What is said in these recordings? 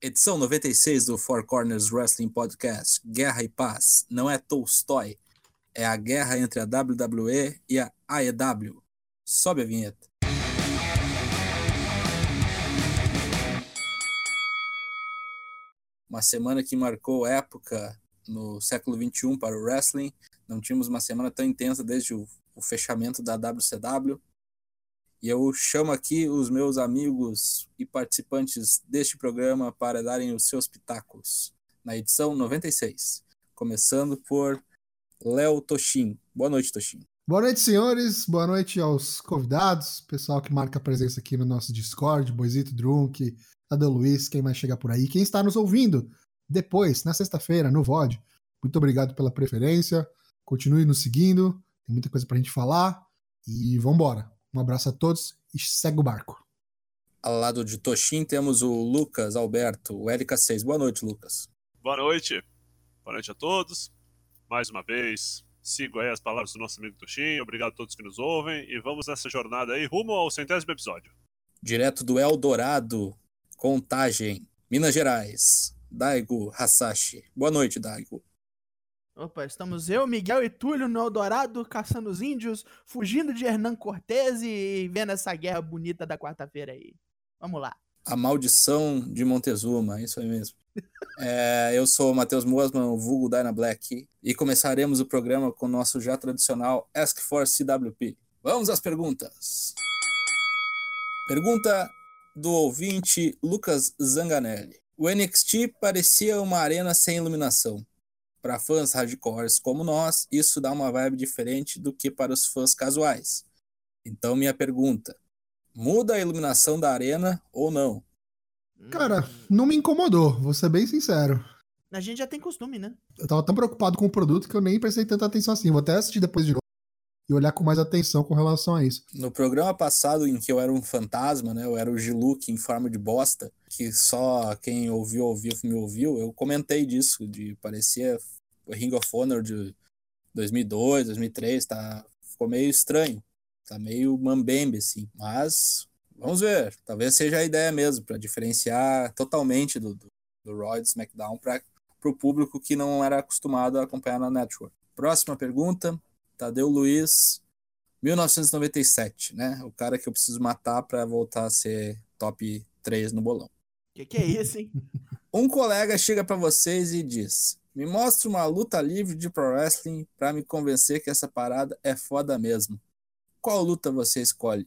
Edição 96 do Four Corners Wrestling Podcast. Guerra e Paz. Não é Tolstói. É a guerra entre a WWE e a AEW. Sobe a vinheta. Uma semana que marcou época no século XXI para o wrestling. Não tínhamos uma semana tão intensa desde o, o fechamento da WCW. E eu chamo aqui os meus amigos e participantes deste programa para darem os seus pitacos na edição 96. Começando por Léo Toshin. Boa noite, Toshin. Boa noite, senhores. Boa noite aos convidados, pessoal que marca a presença aqui no nosso Discord, Boisito Drunk, Adel Luiz, quem mais chegar por aí, quem está nos ouvindo depois, na sexta-feira, no VOD. Muito obrigado pela preferência. Continue nos seguindo, tem muita coisa pra gente falar e vambora. Um abraço a todos e segue o barco. Ao lado de Toshin temos o Lucas Alberto, o LK6. Boa noite, Lucas. Boa noite. Boa noite a todos. Mais uma vez, sigo aí as palavras do nosso amigo Toshin. Obrigado a todos que nos ouvem e vamos nessa jornada aí rumo ao centésimo episódio. Direto do Eldorado, Contagem, Minas Gerais, Daigo Hasashi. Boa noite, Daigo. Opa, estamos eu, Miguel e Túlio no Eldorado, caçando os índios, fugindo de Hernan Cortez e vendo essa guerra bonita da quarta-feira aí. Vamos lá. A maldição de Montezuma, isso aí mesmo. É, eu sou o Matheus Mosman, vulgo Dyna Black, e começaremos o programa com o nosso já tradicional Ask for CWP. Vamos às perguntas. Pergunta do ouvinte Lucas Zanganelli. O NXT parecia uma arena sem iluminação. Para fãs hardcores como nós, isso dá uma vibe diferente do que para os fãs casuais. Então, minha pergunta: muda a iluminação da arena ou não? Cara, não me incomodou, vou ser bem sincero. A gente já tem costume, né? Eu tava tão preocupado com o produto que eu nem prestei tanta atenção assim. Vou até assistir depois de novo e olhar com mais atenção com relação a isso. No programa passado, em que eu era um fantasma, né? Eu era o Giluk em forma de bosta, que só quem ouviu, ouviu, me ouviu, eu comentei disso, de parecia Ring of Honor de 2002, 2003, tá? Ficou meio estranho. Tá meio mambembe, assim. Mas, vamos ver. Talvez seja a ideia mesmo, para diferenciar totalmente do, do, do Raw do SmackDown para o público que não era acostumado a acompanhar na Network. Próxima pergunta Tadeu Luiz, 1997, né? O cara que eu preciso matar para voltar a ser top 3 no bolão. Que que é isso, hein? um colega chega para vocês e diz: "Me mostra uma luta livre de pro wrestling para me convencer que essa parada é foda mesmo. Qual luta você escolhe?"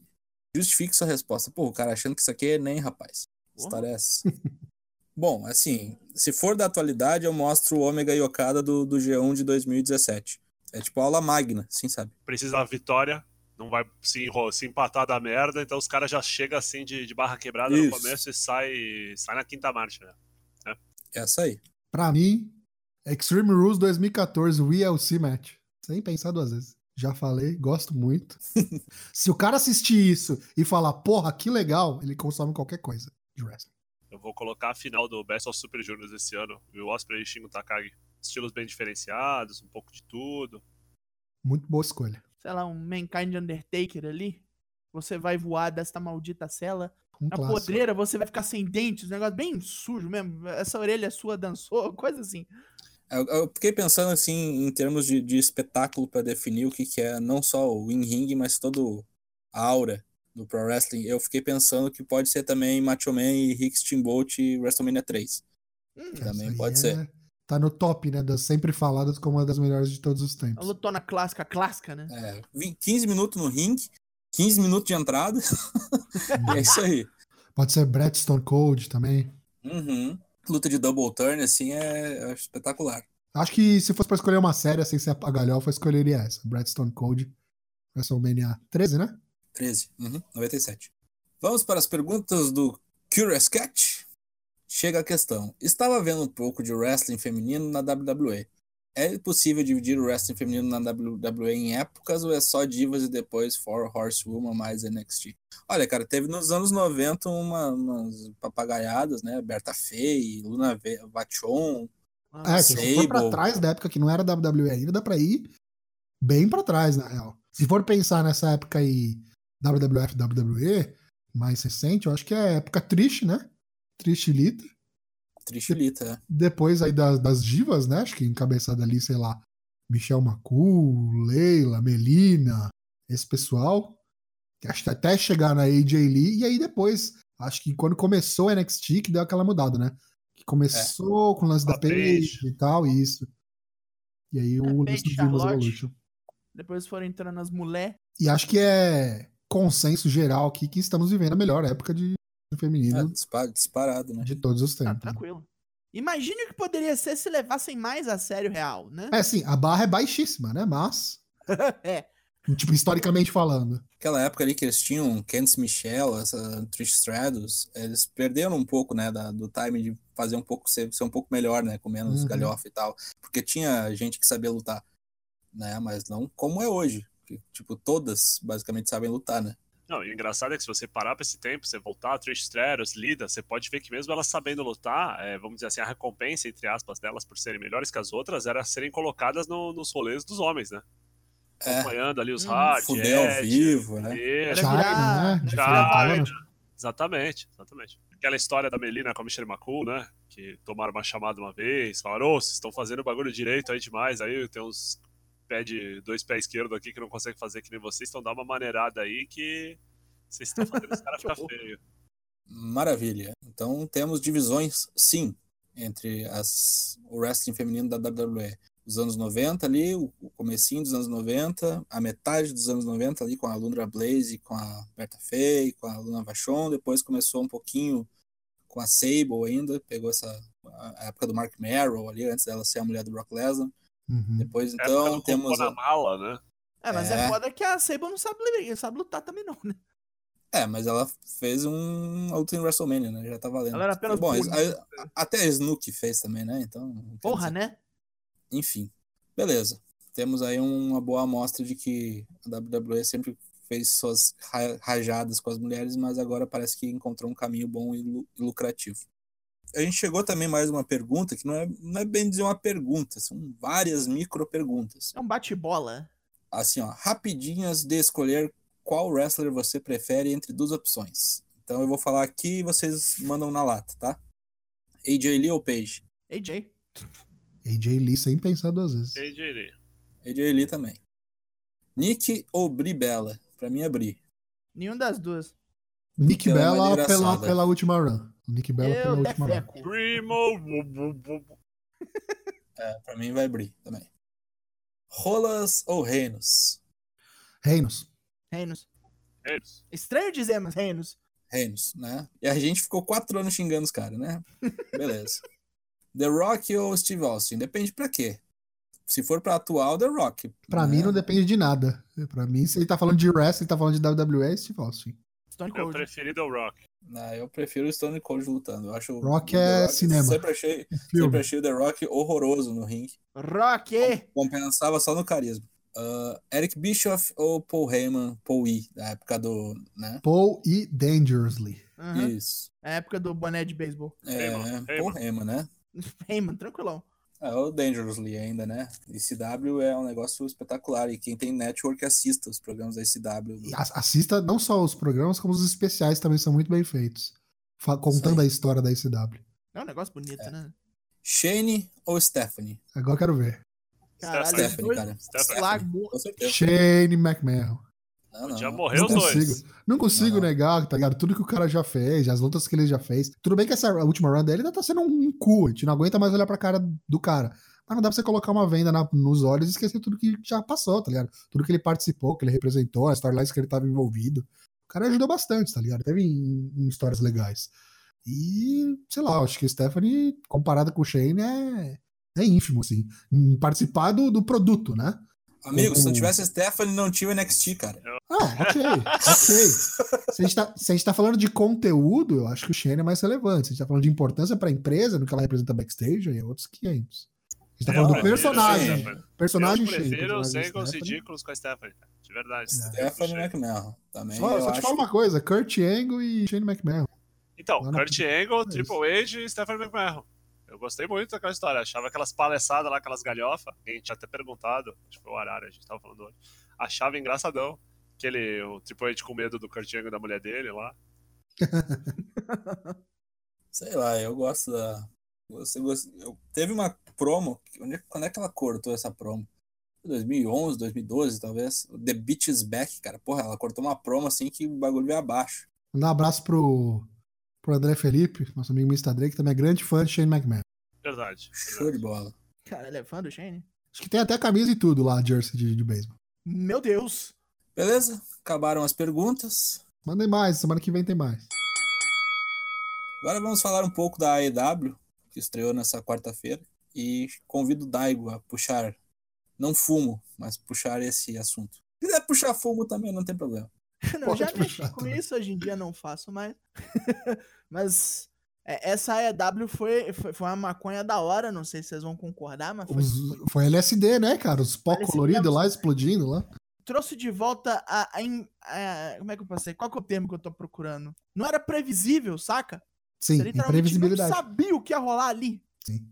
Justifique sua resposta. Pô, o cara achando que isso aqui é nem, rapaz. História é essa. Bom, assim, se for da atualidade, eu mostro o Ômega e Okada do, do G1 de 2017. É tipo aula magna, assim, sabe? Precisa da vitória, não vai se, se empatar da merda, então os caras já chegam assim de, de barra quebrada Isso. no começo e sai, sai na quinta marcha, né? É. Essa aí. Pra mim, Extreme Rules 2014 WLC Match. Sem pensar duas vezes. Já falei, gosto muito. Se o cara assistir isso e falar, porra, que legal, ele consome qualquer coisa de wrestling. Eu vou colocar a final do Best of Super Juniors esse ano, Will Ospreay e Shingo Takagi. Estilos bem diferenciados, um pouco de tudo. Muito boa escolha. Sei lá, um Mankind Undertaker ali. Você vai voar desta maldita cela. Um Na clássico. podreira você vai ficar sem dentes, um negócio bem sujo mesmo. Essa orelha sua dançou, coisa assim. Eu, eu fiquei pensando assim em termos de, de espetáculo para definir o que, que é não só o in-ring, mas todo a aura do pro wrestling. Eu fiquei pensando que pode ser também Macho Man e Rick Steamboat e WrestleMania 3. Hum, Também pode é- ser. Tá no top, né? Das sempre faladas como uma das melhores de todos os a tempos. lutona clássica, clássica, né? É, 20 15 minutos no ring, 15 minutos de entrada. e é isso aí. Pode ser Brett Stone Cold também. Uhum. Luta de double turn, assim, é, é espetacular. Acho que se fosse pra escolher uma série sem ser a galhofa, eu escolheria essa. Brett Stone Cold. WrestleMania 13, né? 13, uhum, 97. Vamos para as perguntas do Curious Cat. Chega a questão. Estava vendo um pouco de wrestling feminino na WWE. É possível dividir o wrestling feminino na WWE em épocas ou é só divas e depois Four Horsewoman mais NXT? Olha, cara, teve nos anos 90 uma, umas papagaiadas, né? Berta Fey, Luna Ve- Vachon. Ah, É, se você for pra Sable. trás da época que não era WWE ainda, dá pra ir bem pra trás, na real. Se for pensar nessa época aí, WWF, WWE, mais recente, eu acho que é época triste, né? Triste Lita. Trichelita, é. Depois aí das, das divas, né? Acho que encabeçada ali, sei lá, Michel Macu, Leila, Melina, esse pessoal. que Acho que até chegar na AJ Lee. E aí depois, acho que quando começou o NXT, que deu aquela mudada, né? Que começou com o lance A da Paige e tal, isso. E aí o É, lance do Divas. Evolution. Depois foram entrando as mulher. E acho que é consenso geral aqui que estamos vivendo a melhor época de É, feminino dispa- disparado, né? de todos os Tá tempos. tranquilo. Imagine o que poderia ser se levassem mais a sério o real, né? É assim, a barra é baixíssima, né? Mas, É. tipo, historicamente falando. Aquela época ali que eles tinham Candice Michelle, essa Trish Stratus, eles perderam um pouco, né, da- do time de fazer um pouco, ser, ser um pouco melhor, né, com menos Uhum. galhofa e tal. Porque tinha gente que sabia lutar, né, mas não como é hoje. que, tipo, todas basicamente sabem lutar, né? Não, e o engraçado é que se você parar pra esse tempo, você voltar a Trish Stratus, Lida, você pode ver que mesmo elas sabendo lutar, é, vamos dizer assim, a recompensa, entre aspas, delas por serem melhores que as outras era serem colocadas no- nos rolês dos homens, né? É, Acompanhando ali os Hum, hard, fuder ao Edge, vivo, né? Era China, virar- né? China. Varda. Exatamente, exatamente. Aquela história da Melina com a Michelle McCool, né? Que tomaram uma chamada uma vez, falaram, ô, vocês estão fazendo o bagulho direito aí demais, aí tem uns pé de dois pés esquerdos aqui que não conseguem fazer que nem vocês, então dá uma maneirada aí que vocês estão fazendo os caras ficar feio. Maravilha. Então temos divisões, sim, entre as, o wrestling feminino da WWE. Os anos 90 ali, o o comecinho dos anos 90, a metade dos anos 90 ali com a Lundra Blaze, com a Berta Fey, com a Luna Vachon, depois começou um pouquinho com a Sable ainda, pegou essa a época do Mark Merrill ali, antes dela ser a mulher do Brock Lesnar. Uhum. Depois então temos a- mala, né? É, mas é. É. foda que a Sable não sabe, sabe lutar também, não, né? É, mas ela fez um luta em WrestleMania, né? Já tá valendo. Ela era apenas Bom, a- a- até a Snook fez também, né? Então. Porra, dizer, né? Enfim, beleza. Temos aí uma boa amostra de que a WWE sempre fez suas ra- rajadas com as mulheres, mas agora parece que encontrou um caminho bom e lucrativo. A gente chegou também mais uma pergunta, que não é, não é bem dizer uma pergunta, são várias micro perguntas. É um bate-bola. Assim, ó, rapidinhas de escolher qual wrestler você prefere entre duas opções. Então eu vou falar aqui e vocês mandam na lata, tá? AJ Lee ou Paige? AJ. AJ Lee sem pensar duas vezes. AJ Lee. AJ Lee também. Nick ou Bri Bella? Pra mim é Bri. Nenhum das duas. Nick é mais Bella pela, engraçada. pela última run. Nick Bella pela Eu última. Primo. É, pra mim vai Bri também. Rolas ou Reinos? Reinos. Reinos. Eles. Estranho dizer, mas Reinos. Reinos, né? E a gente ficou quatro anos xingando os caras, né? Beleza. The Rock ou Steve Austin? Depende pra quê. Se for pra atual, The Rock. Pra né? mim não depende de nada. Pra mim, se ele tá falando de wrestling, ele tá falando de WWE, é Steve Austin. Stone Meu Cold. preferido é o Rock. Não, eu prefiro o Stone Cold lutando. Eu acho Rock é cinema. Sempre achei, Filme. sempre achei o The Rock horroroso no ringue. Rock! Compensava só no carisma. Ah, Eric Bischoff ou Paul Heyman, Paul E, da época do. Né? Paul e Dangerously. Aham. Isso. É a época do boné de beisebol. É, Heyman, Paul Heyman, né? Heyman, tranquilão. É o Dangerously ainda, né? ECW é um negócio espetacular. E quem tem network assista os programas da ECW. E a- Assista não só os programas, como os especiais também são muito bem feitos. Contando a história da ICW. É um negócio bonito, né? Shane ou Stephanie? Agora eu quero ver. Caralho, Stephanie, cara. Stephanie. Certeza. Shane McMahon. Não, não, Já não. morreu Não os dois. consigo. Não consigo Não. negar, tá ligado? Tudo que o cara já fez, as lutas que ele já fez. Tudo bem que essa última run dele ainda tá sendo um cu. A gente não aguenta mais olhar pra cara do cara. Mas não dá pra você colocar uma venda na- nos olhos e esquecer tudo que já passou, tá ligado? Tudo que ele participou, que ele representou, as storylines que ele tava envolvido. O cara ajudou bastante, tá ligado? Teve em, em histórias legais. E, sei lá, acho que o Stephanie, comparada com o Shane, é, é ínfimo, assim. Em participar do, do produto, né? Amigo, se não Uhum. tivesse Stephanie, não tinha o NXT, cara. Ah, ok, ok. Se a, gente tá, se a gente tá falando de conteúdo, eu acho que o Shane é mais relevante. Se a gente tá falando de importância pra empresa, no que ela representa backstage, aí é outros 500. A gente tá Eu falando do prefiro personagem. Stephanie. Personagem Eu Shane. prefiro os personagem Singles Stephanie. ridículos com a Stephanie. De verdade. É. Stephanie McMahon. Também. Só, eu só te falo uma coisa: Kurt Angle e Shane McMahon. Então, Lá na- Kurt Angle, É Triple H e Stephanie McMahon. Eu gostei muito daquela história. Achava aquelas palhaçadas lá, aquelas galhofas. A gente tinha até perguntado. Acho que foi o Arara, a gente tava falando hoje. Achava engraçadão. Aquele, o Triple H com medo do Kurt Angle e da mulher dele lá. Sei lá, eu gosto da, Você eu... Teve uma promo. Onde... é, Quando é que ela cortou essa promo? 2011, 2012, talvez. The Beach is Back, cara. Porra, ela cortou uma promo assim que o bagulho veio abaixo. Mandar um abraço pro, pro André Felipe, nosso amigo Mr. Drake, que também é grande fã de Shane McMahon. Verdade. Show de bola. Cara, ele é fã do Shane? Acho que tem até camisa e tudo lá, jersey de, de beisebol. Meu Deus! Beleza? Acabaram as perguntas. Mandem mais, semana que vem tem mais. Agora vamos falar um pouco da AEW, que estreou nessa quarta-feira. E convido o Daigo a puxar, não fumo, mas puxar esse assunto. Se quiser puxar fumo também, não tem problema. Não, Pode já mexi com isso, hoje em dia não faço mais. mas é, essa AEW foi, foi, foi uma maconha da hora, não sei se vocês vão concordar, mas foi, Os- foi- foi LSD, né, cara? Os pó LSD coloridos lá explodindo lá. trouxe de volta a, a, a- Como é que eu passei? Qual que é o termo que eu tô procurando? Não era previsível, saca? Sim, Você literalmente imprevisibilidade. não sabia o que ia rolar ali. Sim.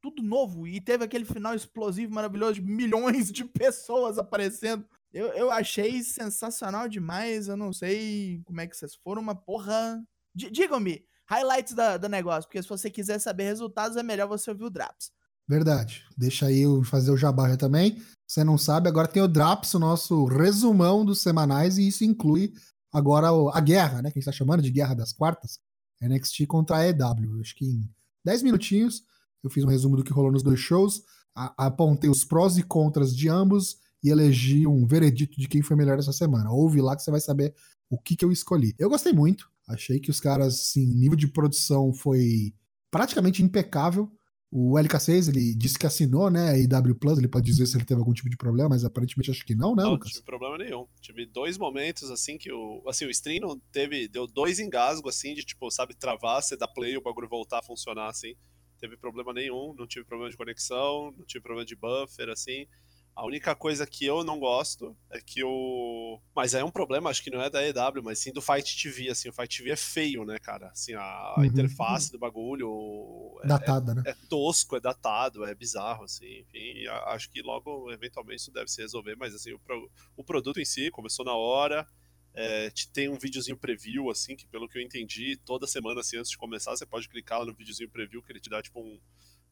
Tudo novo. E teve aquele final explosivo, maravilhoso, de milhões de pessoas aparecendo. Eu, eu achei sensacional demais. Eu não sei como é que vocês foram, uma porra. Di- Digam-me, highlights da, do negócio, porque se você quiser saber resultados, é melhor você ouvir o Draps. Verdade. Deixa aí eu fazer o jabá também. Você não sabe, agora tem o Draps, o nosso resumão dos semanais, e isso inclui agora a guerra, né? Que a gente tá chamando de guerra das quartas. NXT contra a EW. Acho que em 10 minutinhos eu fiz um resumo do que rolou nos dois shows, apontei os prós e contras de ambos e elegi um veredito de quem foi melhor essa semana. Ouve lá que você vai saber o que, que eu escolhi. Eu gostei muito. Achei que os caras, assim, nível de produção foi praticamente impecável. O LK6, ele disse que assinou, né, a IW Plus, ele pode dizer se ele teve algum tipo de problema, mas aparentemente acho que não, né, Não, não Lucas? tive problema nenhum. Tive dois momentos, assim, que o. Assim, o stream não teve. Deu dois engasgos, assim, de tipo, sabe, travar, você dá play e o bagulho voltar a funcionar, assim. Teve problema nenhum, não tive problema de conexão, não tive problema de buffer, assim. A única coisa que eu não gosto é que o. Mas é um problema, acho que não é da EW, mas sim do Fight TV, assim. O Fight TV é feio, né, cara? Assim, a, Uhum. interface do bagulho. é- Datada, né? é tosco, é datado, é bizarro, assim, enfim, acho que logo, eventualmente, isso deve se resolver, mas assim, o, pro- o produto em si começou na hora, é, te- tem um videozinho preview, assim, que pelo que eu entendi, toda semana, assim, antes de começar, você pode clicar lá no videozinho preview, que ele te dá, tipo, um,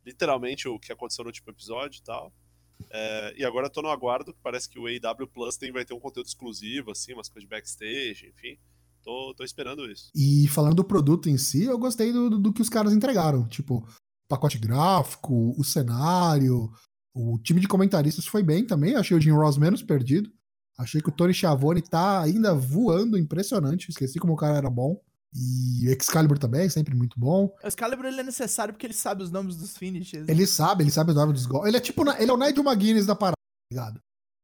literalmente o que aconteceu no último episódio e tal. É, e agora tô no aguardo, parece que o AW Plus tem, vai ter um conteúdo exclusivo, assim, umas coisas de backstage, enfim, tô, tô esperando isso. E falando do produto em si, eu gostei do, do que os caras entregaram. Tipo, pacote gráfico, o cenário, o time de comentaristas foi bem também. Achei o Jim Ross menos perdido. Achei que o Tony Schiavone tá ainda voando, impressionante. Esqueci como o cara era bom. E o Excalibur também, sempre muito bom. O Excalibur ele é necessário porque ele sabe os nomes dos finishes. Ele sabe, ele sabe o nome dos gols. Ele é tipo, ele é o Nigel McGuinness da parada, tá ligado?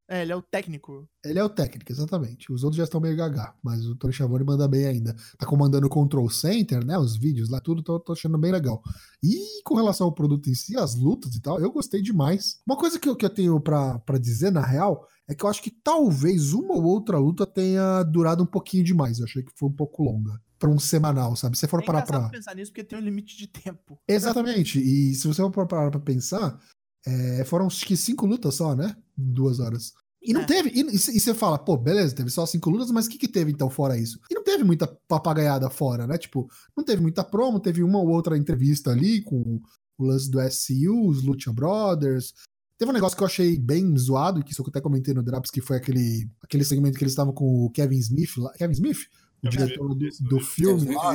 É, ele é o técnico. Ele é o técnico, exatamente. Os outros já estão meio gagá, mas o Tony Schiavone manda bem ainda. Tá comandando o Control Center, né? Os vídeos lá, tudo, tô, tô achando bem legal. E com relação ao produto em si, as lutas e tal, eu gostei demais. Uma coisa que eu, que eu tenho pra dizer, na real, é que eu acho que talvez uma ou outra luta tenha durado um pouquinho demais. Eu achei que foi um pouco longa. Pra um semanal, sabe? Se você for é parar pra. pensar nisso porque tem um limite de tempo. Exatamente. E se você for parar pra pensar, é, foram acho que cinco lutas só, né? Em duas horas. E não É. teve. E, e você fala, pô, beleza, teve só cinco lutas, mas o que, que teve então fora isso? E não teve muita papagaiada fora, né? Tipo, não teve muita promo, teve uma ou outra entrevista ali com o lance do SCU, os Lucha Brothers. Teve um negócio que eu achei bem zoado, que isso eu até comentei no Drops, que foi aquele, aquele segmento que eles estavam com o Kevin Smith lá. Kevin Smith? O diretor do, do filme lá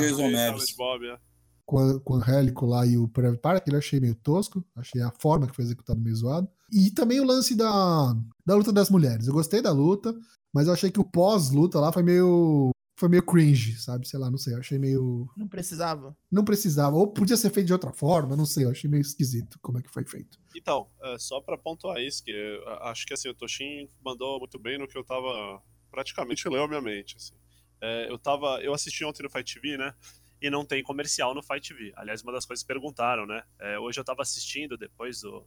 Bob, é. com, a, com o Angélico lá e o Private Park, ele eu achei meio tosco, achei a forma que foi executado meio zoado. E também o lance da, da luta das mulheres. Eu gostei da luta, mas eu achei que o pós-luta lá foi meio. Foi meio cringe, sabe? Sei lá, não sei. Eu achei meio. Não precisava. Não precisava. Ou podia ser feito de outra forma, não sei. Eu achei meio esquisito como é que foi feito. Então, é, só pra pontuar isso, que eu acho que assim, o Toshin mandou muito bem no que eu tava. Praticamente leu a minha mente. Assim. É, eu tava. Eu assisti ontem no Fight TV, né? E não tem comercial no Fight TV. Aliás, uma das coisas que perguntaram, né? É, hoje eu tava assistindo depois do.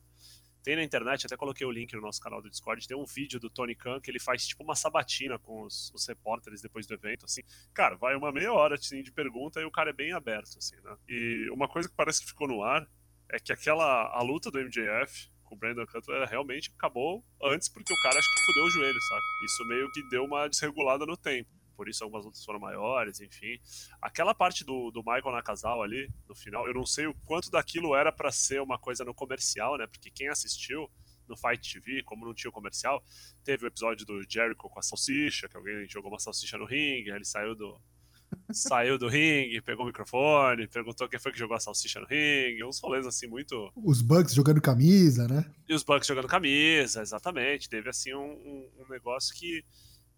Tem na internet, até coloquei o link no nosso canal do Discord, tem um vídeo do Tony Khan que ele faz tipo uma sabatina com os, os repórteres depois do evento, assim. Cara, vai uma meia hora assim, de pergunta e o cara é bem aberto, assim, né? E uma coisa que parece que ficou no ar é que aquela a luta do MJF com o Brandon Cutler realmente acabou antes porque o cara acho que fudeu o joelho, sabe? Isso meio que deu uma desregulada no tempo. Por isso algumas lutas foram maiores, enfim. Aquela parte do, do Michael Nakazal ali, no final, eu não sei o quanto daquilo era para ser uma coisa no comercial, né? Porque quem assistiu no Fight TV, como não tinha o comercial, teve o episódio do Jericho com a salsicha, que alguém jogou uma salsicha no ringue, aí ele saiu do, saiu do ringue, pegou o microfone, perguntou quem foi que jogou a salsicha no ringue, uns rolês assim muito. Os Bucks jogando camisa, né? E os Bucks jogando camisa, exatamente. Teve assim um, um, um negócio que,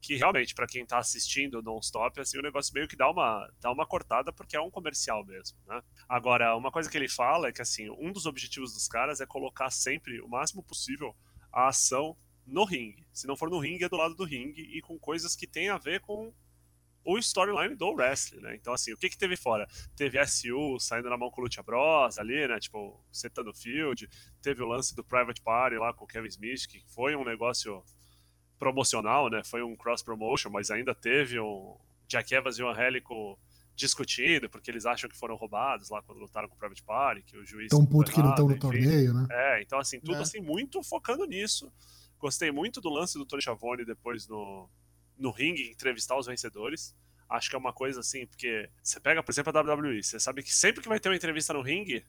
que realmente, para quem tá assistindo non-stop, assim, o negócio meio que dá uma, dá uma cortada porque é um comercial mesmo, né? Agora, uma coisa que ele fala é que assim, um dos objetivos dos caras é colocar sempre o máximo possível a ação no ringue. Se não for no ringue, é do lado do ringue e com coisas que tem a ver com o storyline do wrestling, né? Então, assim, o que que teve fora? Teve SU saindo na mão com o Lucha Bros ali, né? Tipo, setando field. Teve o lance do Private Party lá com o Kevin Smith, que foi um negócio promocional, né? Foi um cross promotion, mas ainda teve um Jack Evans e o Angélico discutindo, porque eles acham que foram roubados lá quando lutaram com o Private Party, que o juiz... Tão puto que não estão no torneio, né? É, então assim, tudo É. assim, muito focando nisso. Gostei muito do lance do Tony Schiavone depois no, no ringue, entrevistar os vencedores. Acho que é uma coisa assim, porque você pega, por exemplo, a WWE, você sabe que sempre que vai ter uma entrevista no ringue,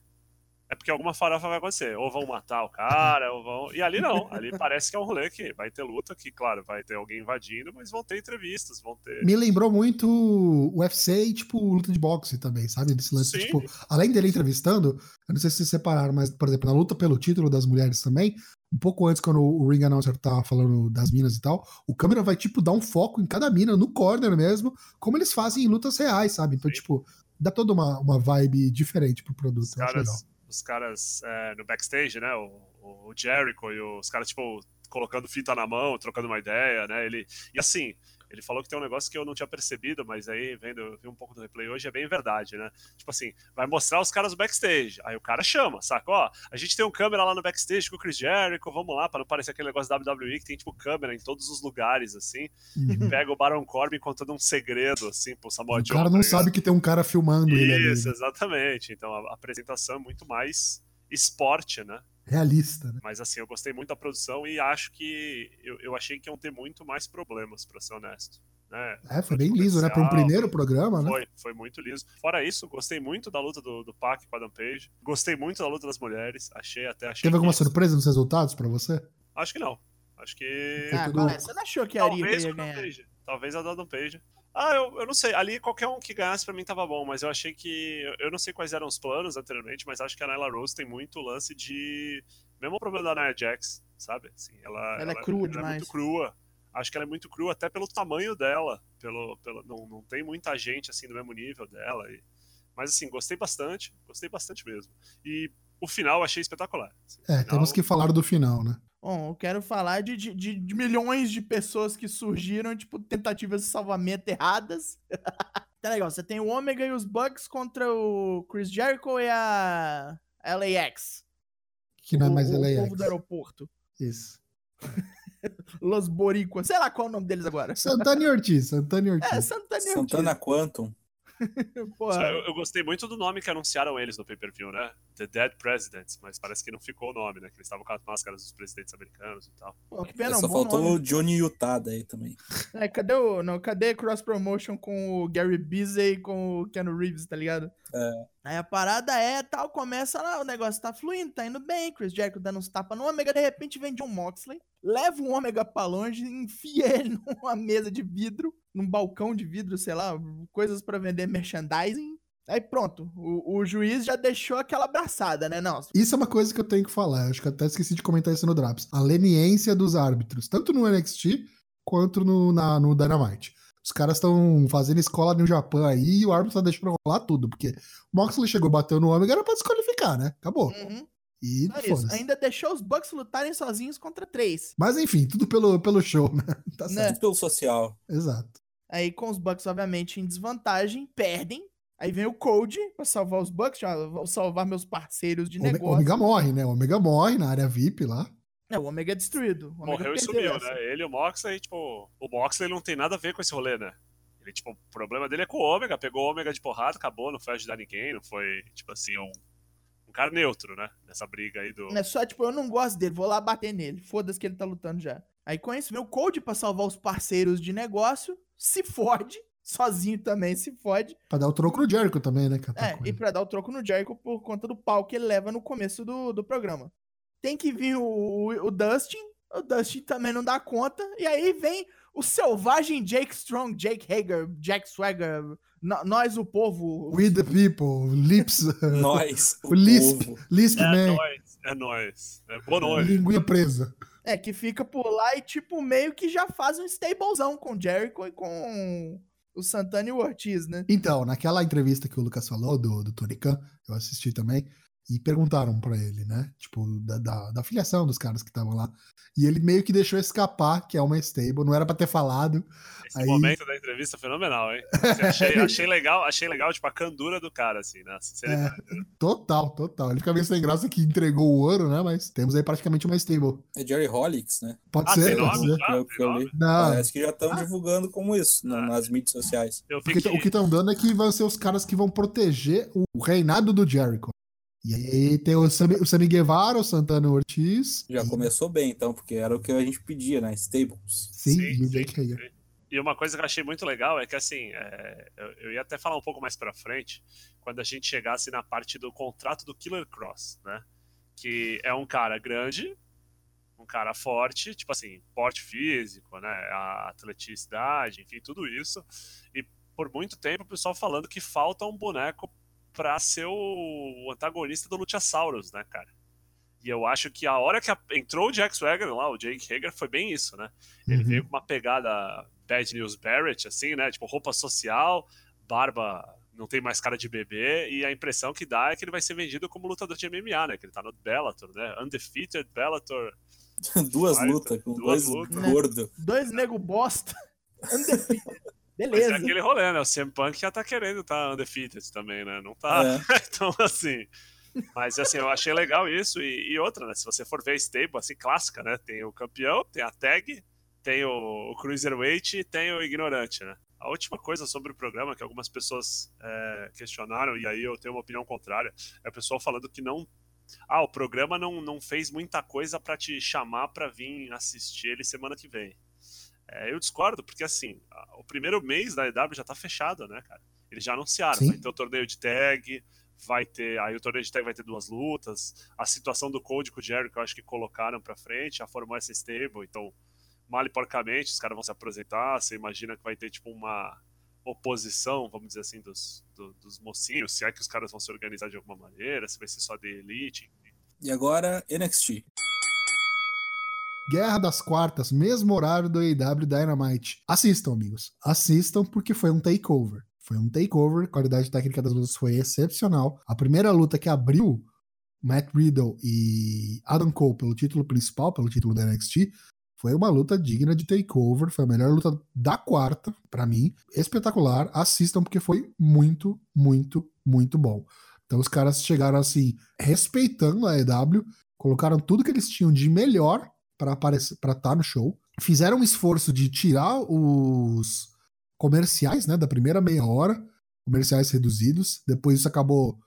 é porque alguma farofa vai acontecer. Ou vão matar o cara, ou vão. E ali não. Ali parece que é um rolê que vai ter luta, que, claro, vai ter alguém invadindo, mas vão ter entrevistas, vão ter. Me lembrou muito o UFC e, tipo, luta de boxe também, sabe? Desse lance, Sim. tipo, além dele entrevistando, eu não sei se vocês separaram, mas, por exemplo, na luta pelo título das mulheres também, um pouco antes, quando o ring announcer tava falando das minas e tal, o câmera vai, tipo, dar um foco em cada mina, no corner mesmo, como eles fazem em lutas reais, sabe? Então, Sim. tipo, dá toda uma, uma vibe diferente pro produto. Os caras, os caras é, no backstage, né? O, o Jericho e os caras, tipo, colocando fita na mão, trocando uma ideia, né? Ele, e assim, ele falou que tem um negócio que eu não tinha percebido, mas aí, vendo, eu vi um pouco do replay hoje, é bem verdade, né? Tipo assim, vai mostrar os caras no backstage. Aí o cara chama, saca? Ó, a gente tem um câmera lá no backstage com o Chris Jericho, vamos lá, pra não parecer aquele negócio da WWE que tem, tipo, câmera em todos os lugares, assim. Uhum. Pega o Baron Corbin contando um segredo, assim, pro Samoa O Joe. cara tá não ligado? sabe que tem um cara filmando ele ali. Isso, exatamente. Então a apresentação é muito mais esporte, né? Realista, né? Mas assim, eu gostei muito da produção e acho que eu, eu achei que iam ter muito mais problemas, pra ser honesto. Né? É, foi bem liso, né? Para um primeiro programa, né? Foi, foi muito liso. Fora isso, gostei muito da luta do, do Pac com a Adam Page. Gostei muito da luta das mulheres. Achei até. Achei Teve alguma que- surpresa nos resultados pra você? Acho que não. Acho que. Ah, tudo- qual é? Você não achou que a Talvez ia ganhar? Page. Talvez a Adam Page. Ah, eu, eu não sei. Ali qualquer um que ganhasse pra mim tava bom, mas eu achei que. eu- não sei quais eram os planos anteriormente, mas acho que a Nyla Rose tem muito lance de. Mesmo o problema da Nia Jax, sabe? Assim, ela, Ela é crua ela demais. é muito crua. Acho que ela é muito crua até pelo tamanho dela. Pelo, pelo, não, não tem muita gente assim do mesmo nível dela. e- mas assim, gostei bastante. Gostei bastante mesmo. E o final eu achei espetacular. Assim, É, final- temos que falar do final, né? Bom, eu quero falar de, de, de- milhões de pessoas que surgiram, tipo, tentativas de salvamento erradas. tá legal, você tem o Omega e os Bucks contra o Chris Jericho e a LAX. Que não é o, mais o LAX. povo do aeroporto. Isso. Los Boricuas. Sei lá qual é o nome deles agora. Santana Ortiz, Santana e Ortiz. É, Santana e Santana Quantum. Eu, eu gostei muito do nome que anunciaram eles no pay-per-view, né? The Dead Presidents, mas parece que não ficou o nome, né? Que eles estavam com as máscaras dos presidentes americanos e tal. Pô, que pena, um Só bom faltou nome. o Johnny Utah daí também. É, cadê o. Não, cadê Cross Promotion com o Gary Busey e com o Keanu Reeves, tá ligado? É. Aí a parada é tal, começa lá, o negócio tá fluindo, tá indo bem, Chris Jericho dando uns tapas no Ômega, de repente vem John Moxley, leva o Ômega pra longe, enfia ele numa mesa de vidro, num balcão de vidro, sei lá, coisas pra vender merchandising. Aí pronto, o, o juiz já deixou aquela abraçada, né? Não, Isso é uma coisa que eu tenho que falar. Acho que eu até esqueci de comentar isso no Drops. A leniência dos árbitros, tanto no NXT quanto no, na, no Dynamite. Os caras estão fazendo escola no Japão aí e o árbitro tá deixando rolar tudo. Porque o Moxley chegou, bateu no Ômega, era pra desqualificar, né? Acabou. uhum, E isso. foda-se. Ainda deixou os Bucks lutarem sozinhos contra três. Mas enfim, tudo pelo, pelo show, né? Tá Né? certo. Tudo pelo social. Exato. Aí com os Bucks, obviamente, em desvantagem, perdem. Aí vem o Code pra salvar os Bucks, já vou salvar meus parceiros de negócio. Ômega morre, né? Ômega morre na área VIP lá. É, o Omega é destruído. O Omega Morreu e sumiu, essa. né? Ele e o Moxley, tipo, o Moxley não tem nada a ver com esse rolê, né? Ele, tipo, o problema dele é com o Ômega, pegou o Ômega de porrada, acabou, não foi ajudar ninguém, não foi, tipo assim, um, um cara neutro, né? Nessa briga aí do. É só, tipo, eu não gosto dele, vou lá bater nele. Foda-se que ele tá lutando já. Aí com isso, vem o Code pra salvar os parceiros de negócio. Se fode, sozinho também se fode. Pra dar o troco no Jericho também, né? que É, atacou e pra dar o troco no Jericho por conta do pau que ele leva no começo do, do programa. Tem que vir o, o, o Dustin, o Dustin também não dá conta, e aí vem o selvagem Jake Strong, Jake Hager, Jack Swagger, no- nós o povo. We the people, lips, Nós, o Lisp, povo. Lisp É Man, nóis, é nóis. É boa noite. linguinha presa. É, que fica por lá e, tipo, meio que já faz um stablezão com o Jericho e com o Santana e o Ortiz, né? Então, naquela entrevista que o Lucas falou, do, do Tony Khan, eu assisti também, e perguntaram pra ele, né? Tipo, da, da, da filiação dos caras que estavam lá. E ele meio que deixou escapar que é uma stable, não era pra ter falado. Esse Aí- momento da entrevista é fenomenal, hein? Assim, achei, achei legal, achei legal, tipo, a candura do cara, assim, né? Sinceridade. Total, total. Ele fica meio sem graça que entregou o ouro, né? Mas temos aí praticamente uma stable. É Jerry Hollicks, né? Pode Ah, ser, tem pode nome? ser. Ah, que eu li. Não, Parece que já estão divulgando como isso no- Ah. nas mídias sociais. Fiquei... o que estão dando é que vão ser os caras que vão proteger o reinado do Jericho. E aí tem o Sammy, o Sammy Guevara, o Santana Ortiz. Já e, começou bem, então, porque era o que a gente pedia, né? Stables. Sim, Sim, e o sim, Jake Hager. sim. E uma coisa que eu achei muito legal é que, assim, é, eu, eu ia até falar um pouco mais pra frente, quando a gente chegasse na parte do contrato do Killer Cross, né? Que é um cara grande, um cara forte, tipo assim, porte físico, né? A atleticidade, enfim, tudo isso. E por muito tempo o pessoal falando que falta um boneco pra ser o antagonista do Luchasaurus, né, cara? E eu acho que a hora que a- entrou o Jack Swagger lá, o Jake Hager, foi bem isso, né? Ele Uhum. veio com uma pegada Bad News Barrett, assim, né? Tipo, roupa social, barba não tem mais cara de bebê, e a impressão que dá é que ele vai ser vendido como lutador de MMA, né? Que ele tá no Bellator, né? Undefeated Bellator. Duas lutas com duas dois lutas. gordos. Dois nego bosta. Undefeated. Mas é Beleza. aquele rolê, né? O CM Punk já tá querendo tá undefeated também, né? Não tá. É. então, assim. Mas assim, eu achei legal isso. E, e outra, né? Se você for ver a stable, assim, clássica, né? Tem o campeão, tem a tag, tem o, o Cruiserweight e tem o ignorante, né? A última coisa sobre o programa que algumas pessoas é, questionaram, e aí eu tenho uma opinião contrária, é o pessoal falando que não. Ah, o programa não, não fez muita coisa pra te chamar pra vir assistir ele semana que vem. É, eu discordo, porque assim, o primeiro mês da EW já tá fechado, né, cara? Eles já anunciaram, Sim. vai ter o torneio de tag, vai ter. Aí o torneio de tag vai ter duas lutas. A situação do Code com o Jerry, que eu acho que colocaram pra frente, já formou essa stable, então, mal e porcamente, os caras vão se apresentar. Você imagina que vai ter, tipo, uma oposição, vamos dizer assim, dos, do- dos mocinhos, se é que os caras vão se organizar de alguma maneira, se vai ser só de elite. E agora, NXT. Guerra das Quartas, mesmo horário do AEW Dynamite. Assistam, amigos. Assistam porque foi um takeover. Foi um takeover, a qualidade técnica das lutas foi excepcional. A primeira luta que abriu Matt Riddle e Adam Cole pelo título principal, pelo título da NXT, foi uma luta digna de takeover. Foi a melhor luta da quarta, pra mim. Espetacular. Assistam porque foi muito, muito, muito bom. Então os caras chegaram assim, respeitando a EW, colocaram tudo que eles tinham de melhor para aparecer para estar no show. Fizeram um esforço de tirar os comerciais, né, da primeira meia hora, comerciais reduzidos. Depois isso acabou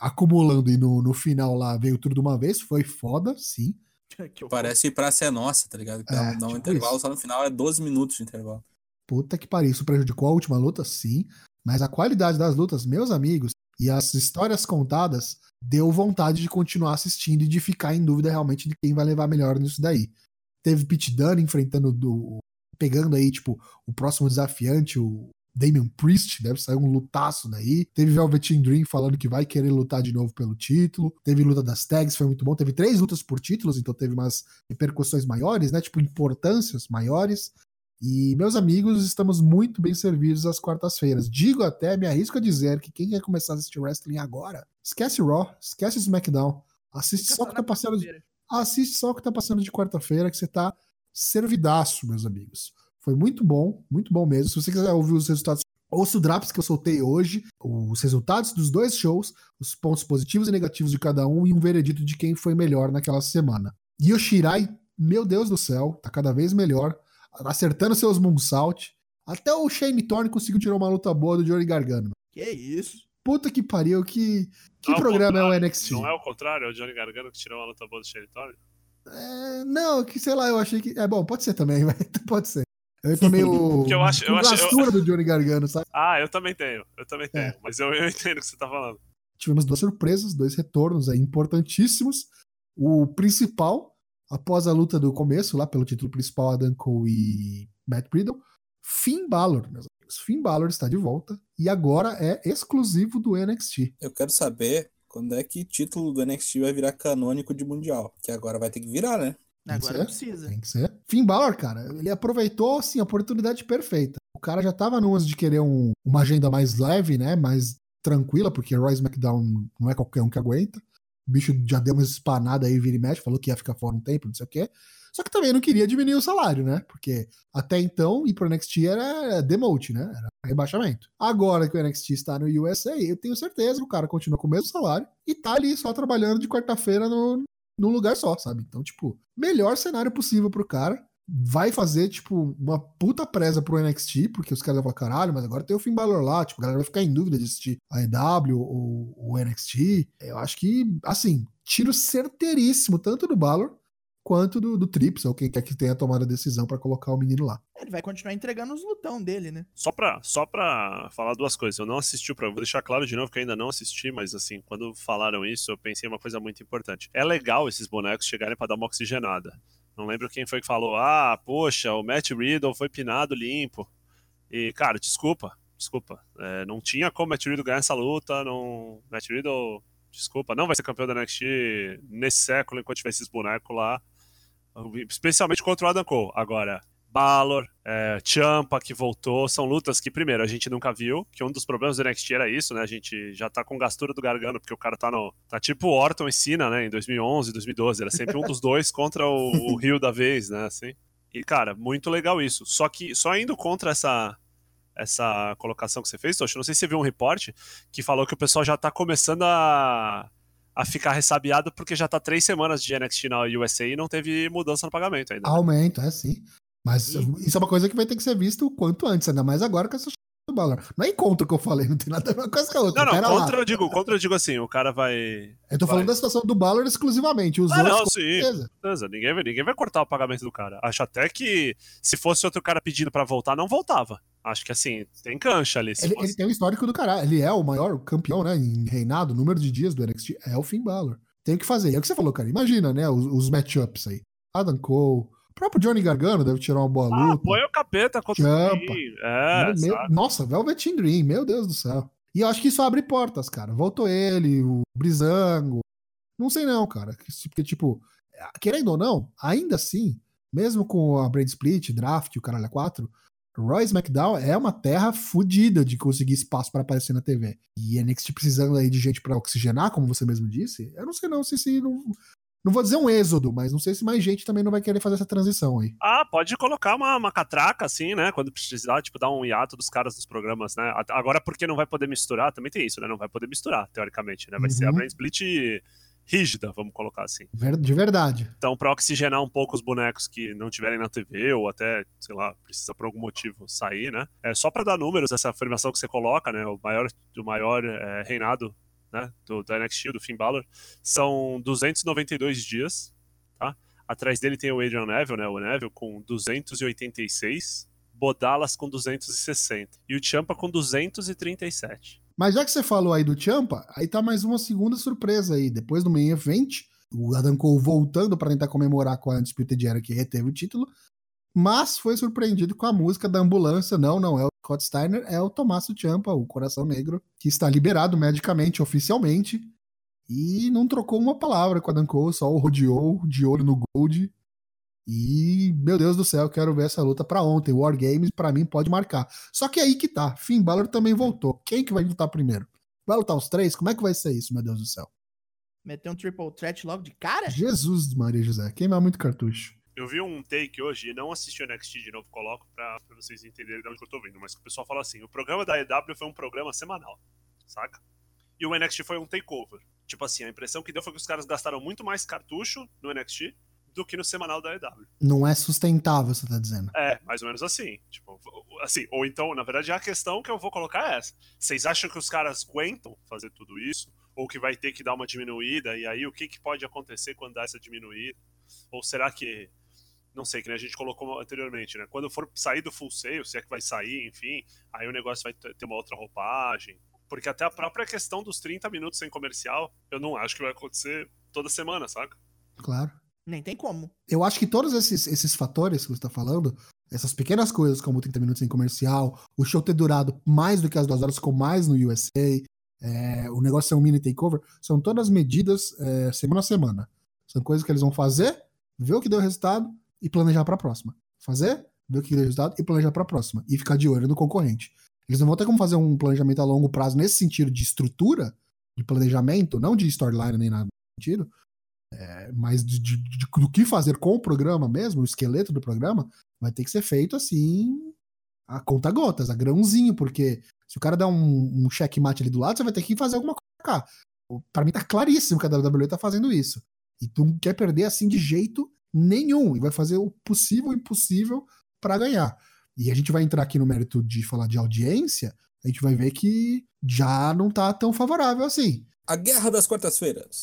acumulando e no, no final lá veio tudo de uma vez. Foi foda, sim. Parece pra ser nossa, tá ligado? Dá, É, dá um tipo intervalo isso. só no final, é 12 minutos de intervalo. Puta que pariu. Isso prejudicou a última luta, sim. Mas a qualidade das lutas, meus amigos, e as histórias contadas, deu vontade de continuar assistindo e de ficar em dúvida realmente de quem vai levar melhor nisso daí. Teve Pete Dunne enfrentando do. pegando aí, tipo, o próximo desafiante, o Damian Priest, deve sair um lutaço daí. Teve Velveteen Dream falando que vai querer lutar de novo pelo título. Teve luta das tags, foi muito bom. Teve três lutas por títulos, então teve umas repercussões maiores, né? Tipo, importâncias maiores. E, meus amigos, estamos muito bem servidos às quartas-feiras. Digo até, me arrisco a dizer que quem quer começar a assistir wrestling agora, esquece Raw, esquece SmackDown. Assiste Fica só o que tá passando de, quarta-feira. assiste só o que tá passando de quarta-feira, que você tá servidaço, meus amigos. Foi muito bom, muito bom mesmo. Se você quiser ouvir os resultados, ouça o Drops que eu soltei hoje, os resultados dos dois shows, os pontos positivos e negativos de cada um e um veredito de quem foi melhor naquela semana. Yoshirai, meu Deus do céu, tá cada vez melhor, acertando seus moonsault. Até o Shane Thorne conseguiu tirar uma luta boa do Johnny Gargano. Que isso? Puta que pariu, que, que Não, ao programa é o NXT? Não é o contrário, é o Johnny Gargano que tirou uma luta boa do Shane Thorne? É, não, que sei lá, eu achei que. É bom, pode ser também, vai, pode ser. Eu meio. Que eu acho- eu acho- eu- do Johnny Gargano, sabe? Ah, eu também tenho, eu também tenho. É. Mas eu, eu entendo o que você tá falando. Tivemos duas surpresas, dois retornos aí importantíssimos. O principal, após a luta do começo, lá pelo título principal, Adam Cole e Matt Riddle, Finn Balor, meus amigos. Finn Balor está de volta e agora é exclusivo do NXT. Eu quero saber quando é que o título do NXT vai virar canônico de mundial. Que agora vai ter que virar, né? Tem Agora ser. precisa. Tem que ser. Finn Balor, cara, ele aproveitou assim, a oportunidade perfeita. O cara já tava numas de querer um- uma agenda mais leve, né? Mais tranquila, porque Royce SmackDown não é qualquer um que aguenta. Bicho já deu uma espanada aí, vira e mexe, falou que ia ficar fora um tempo, não sei o quê. Só que também não queria diminuir o salário, né? Porque até então, ir pro NXT era demote, né? Era rebaixamento. Agora que o NXT está no USA, eu tenho certeza que o cara continua com o mesmo salário e tá ali só trabalhando de quarta-feira no, num lugar só, sabe? Então, tipo, melhor cenário possível pro cara. Vai fazer, tipo, uma puta presa pro NXT, porque os caras vão falar, caralho, mas agora tem o Finn Balor lá, tipo, a galera vai ficar em dúvida de assistir a EW ou o NXT. Eu acho que, assim, tiro certeiríssimo, tanto do Balor quanto do, do Trips, ou quem quer que tenha tomado a decisão pra colocar o menino lá. Ele vai continuar entregando os lutão dele, né? Só pra, só pra falar duas coisas. Eu não assisti o programa. Vou deixar claro de novo que eu ainda não assisti, mas assim, quando falaram isso, eu pensei em uma coisa muito importante. É legal esses bonecos chegarem pra dar uma oxigenada. Não lembro quem foi que falou, ah, poxa, o Matt Riddle foi pinado limpo. E, cara, desculpa, desculpa. É, não tinha como o Matt Riddle ganhar essa luta. Não... Matt Riddle, desculpa, não vai ser campeão da NXT nesse século enquanto tiver esses bonecos lá. Especialmente contra o Adam Cole. Agora, Balor, é, Champa que voltou, são lutas que, primeiro, a gente nunca viu, que um dos problemas do NXT era isso, né? A gente já tá com gastura do Gargano, porque o cara tá no. Tá tipo o Orton e Cena, né? Em 2011, 2012. Era sempre um dos dois contra o, o Rio da vez, né? Assim. E, cara, muito legal isso. Só que, só indo contra essa. Essa colocação que você fez, Tocho, não sei se você viu um reporte que falou que o pessoal já tá começando a, a ficar ressabiado porque já tá três semanas de NXT na USA e não teve mudança no pagamento ainda. né? Aumento, é sim. Mas isso é uma coisa que vai ter que ser visto o quanto antes, ainda mais agora com essa do Balor. Não é contra o que eu falei, não tem nada a ver com essa outra. Não, não, contra lá. eu digo, contra eu digo assim, o cara vai. Eu tô falando vai. da situação do Balor exclusivamente. Os Ah, outros, não, sim. certeza. Beleza, ninguém, vai- ninguém vai cortar o pagamento do cara. Acho até que se fosse outro cara pedindo pra voltar, não voltava. Acho que assim, tem cancha ali. Ele, ele tem um histórico do caralho. Ele é o maior campeão, né? Em reinado, número de dias do NXT. É o Finn Balor. Tem o que fazer. É o que você falou, cara. Imagina, né? Os, os matchups aí. Adam Cole. O próprio Johnny Gargano deve tirar uma boa Ah, luta. põe o capeta contra Champa. o. É, Meu- meu- nossa, Velvet in Dream, meu Deus do céu. E eu acho que isso abre portas, cara. Voltou ele, o Brizango. Não sei não, cara. Porque, tipo, querendo ou não, ainda assim, mesmo com a Brand Split, draft, o caralho a 4, Roy SmackDown é uma terra fodida de conseguir espaço pra aparecer na TV. E NXT precisando aí de gente pra oxigenar, como você mesmo disse, eu não sei não se, se não, não vou dizer um êxodo, mas não sei se mais gente também não vai querer fazer essa transição aí. Ah, pode colocar uma, uma catraca, assim, né? Quando precisar, tipo, dar um hiato dos caras dos programas, né? Agora, porque não vai poder misturar, também tem isso, né? Não vai poder misturar, teoricamente, né? Vai ser a Uhum. split rígida, vamos colocar assim. De verdade. Então, para oxigenar um pouco os bonecos que não tiverem na TV ou até, sei lá, precisa por algum motivo sair, né? É só para dar números essa afirmação que você coloca, né? O maior, o maior é, reinado, né? Do, da NXT, do Finn Balor, são 292 dias, tá? Atrás dele tem o Adrian Neville, né? O Neville com 286, Bodalas com 260 e o Champa com 237. Mas já que você falou aí do Champa, aí tá mais uma segunda surpresa aí. Depois do main event, o Adam Cole voltando para tentar comemorar com a Undisputed Era que reteve o título, mas foi surpreendido com a música da ambulância. Não, não é o Scott Steiner, é o Tommaso Champa, o Coração Negro, que está liberado medicamente, oficialmente, e não trocou uma palavra com o Adam Cole, só o rodeou de olho no Gold. E, meu Deus do céu, quero ver essa luta pra ontem. War Games, pra mim, pode marcar. Só que aí que tá. Finn Balor também voltou. Quem que vai lutar primeiro? Vai lutar os três? Como é que vai ser isso, meu Deus do céu? Meter um triple threat logo de cara? Jesus, Maria José. Queimar muito cartucho. Eu vi um take hoje e não assisti o NXT de novo, coloco pra, pra vocês entenderem de onde eu tô vendo, mas o pessoal fala assim: o programa da EW foi um programa semanal, saca? E o NXT foi um takeover. Tipo assim, a impressão que deu foi que os caras gastaram muito mais cartucho no NXT do que no semanal da EW. Não é sustentável, você tá dizendo. É, mais ou menos assim. Tipo, assim, ou então, na verdade, a questão que eu vou colocar é essa. Vocês acham que os caras aguentam fazer tudo isso? Ou que vai ter que dar uma diminuída? E aí, o que, que pode acontecer quando dá essa diminuída? Ou será que não sei, que nem a gente colocou anteriormente, né? Quando for sair do full sale, se é que vai sair, enfim, aí o negócio vai ter uma outra roupagem. Porque até a própria questão dos 30 minutos sem comercial, eu não acho que vai acontecer toda semana, saca? Claro. Nem tem como. Eu acho que todos esses, esses fatores que você está falando, essas pequenas coisas como 30 minutos sem comercial, o show ter durado mais do que as duas horas, ficou mais no USA, é, o negócio ser um mini takeover, são todas medidas é, semana a semana. São coisas que eles vão fazer, ver o que deu resultado e planejar para a próxima. Fazer, ver o que deu resultado e planejar para a próxima. E ficar de olho no concorrente. Eles não vão ter como fazer um planejamento a longo prazo nesse sentido de estrutura, de planejamento, não de storyline nem nada sentido, é, mas de, de, de, do que fazer com o programa mesmo, o esqueleto do programa, vai ter que ser feito assim a conta gotas, a grãozinho, porque se o cara dá um, um checkmate ali do lado, você vai ter que fazer alguma coisa. Pra mim tá claríssimo que a WWE tá fazendo isso. E tu não quer perder assim de jeito nenhum. E vai fazer o possível e impossível para ganhar. E a gente vai entrar aqui no mérito de falar de audiência, a gente vai ver que já não tá tão favorável assim. A guerra das quartas-feiras.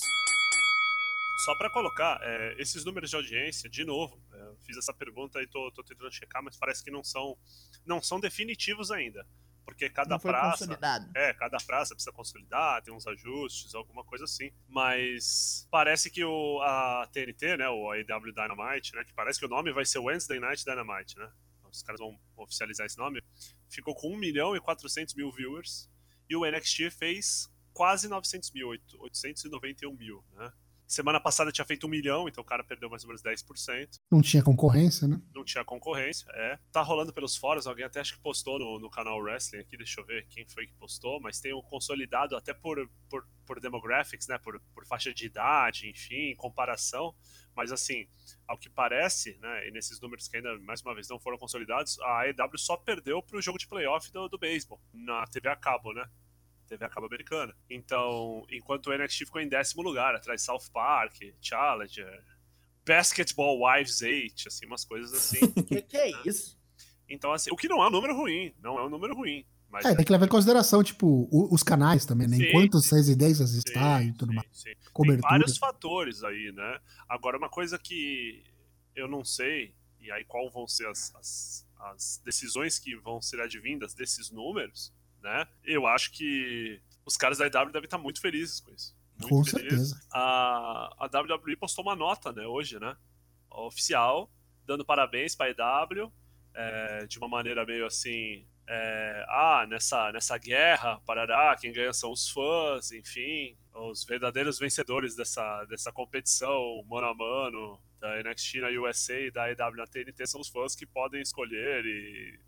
Só para colocar, é, esses números de audiência, de novo, é, eu fiz essa pergunta e tô, tô, tentando checar, mas parece que não são, não são definitivos ainda. Porque cada praça. É, cada praça precisa consolidar, tem uns ajustes, alguma coisa assim. Mas parece que o, a TNT, né, o AEW Dynamite, né, que parece que o nome vai ser Wednesday Night Dynamite, né? Os caras vão oficializar esse nome. Ficou com 1 milhão e 400 mil viewers. E o NXT fez quase 900 mil, 891 mil, né? Semana passada tinha feito um milhão, então o cara perdeu mais ou menos 10%. Não tinha concorrência, né? Não tinha concorrência, é. Tá rolando pelos fóruns, alguém até acho que postou no, no canal Wrestling aqui, deixa eu ver quem foi que postou, mas tem um consolidado até por, por, por demographics, né? Por, por faixa de idade, enfim, comparação. Mas assim, ao que parece, né? E nesses números que ainda, mais uma vez, não foram consolidados, a AEW só perdeu pro jogo de playoff do, do beisebol, na TV a cabo, né? TV a cabo americana. Então, enquanto o NXT ficou em décimo lugar, atrás de South Park, Challenger, Basketball Wives 8, assim, umas coisas assim. que, que é isso? Então, assim, o que não é um número ruim, não é um número ruim. Mas É, tem que levar em consideração, tipo, os canais também, né? Sim. Quantas residências está e tudo sim, mais. sim. Tem Cobertura. vários fatores aí, né? Agora, uma coisa que eu não sei, e aí qual vão ser as, as, as decisões que vão ser advindas desses números, né? Eu acho que os caras da IW devem estar muito felizes com isso. Muito Com felizes. certeza. A, a WWE postou uma nota, né, hoje, né? Oficial, dando parabéns para a EW, é, de uma maneira meio assim. é, ah, nessa, nessa guerra, parará, quem ganha são os fãs, enfim, os verdadeiros vencedores dessa, dessa competição mano a mano da NXT na USA e da EW na TNT são os fãs que podem escolher e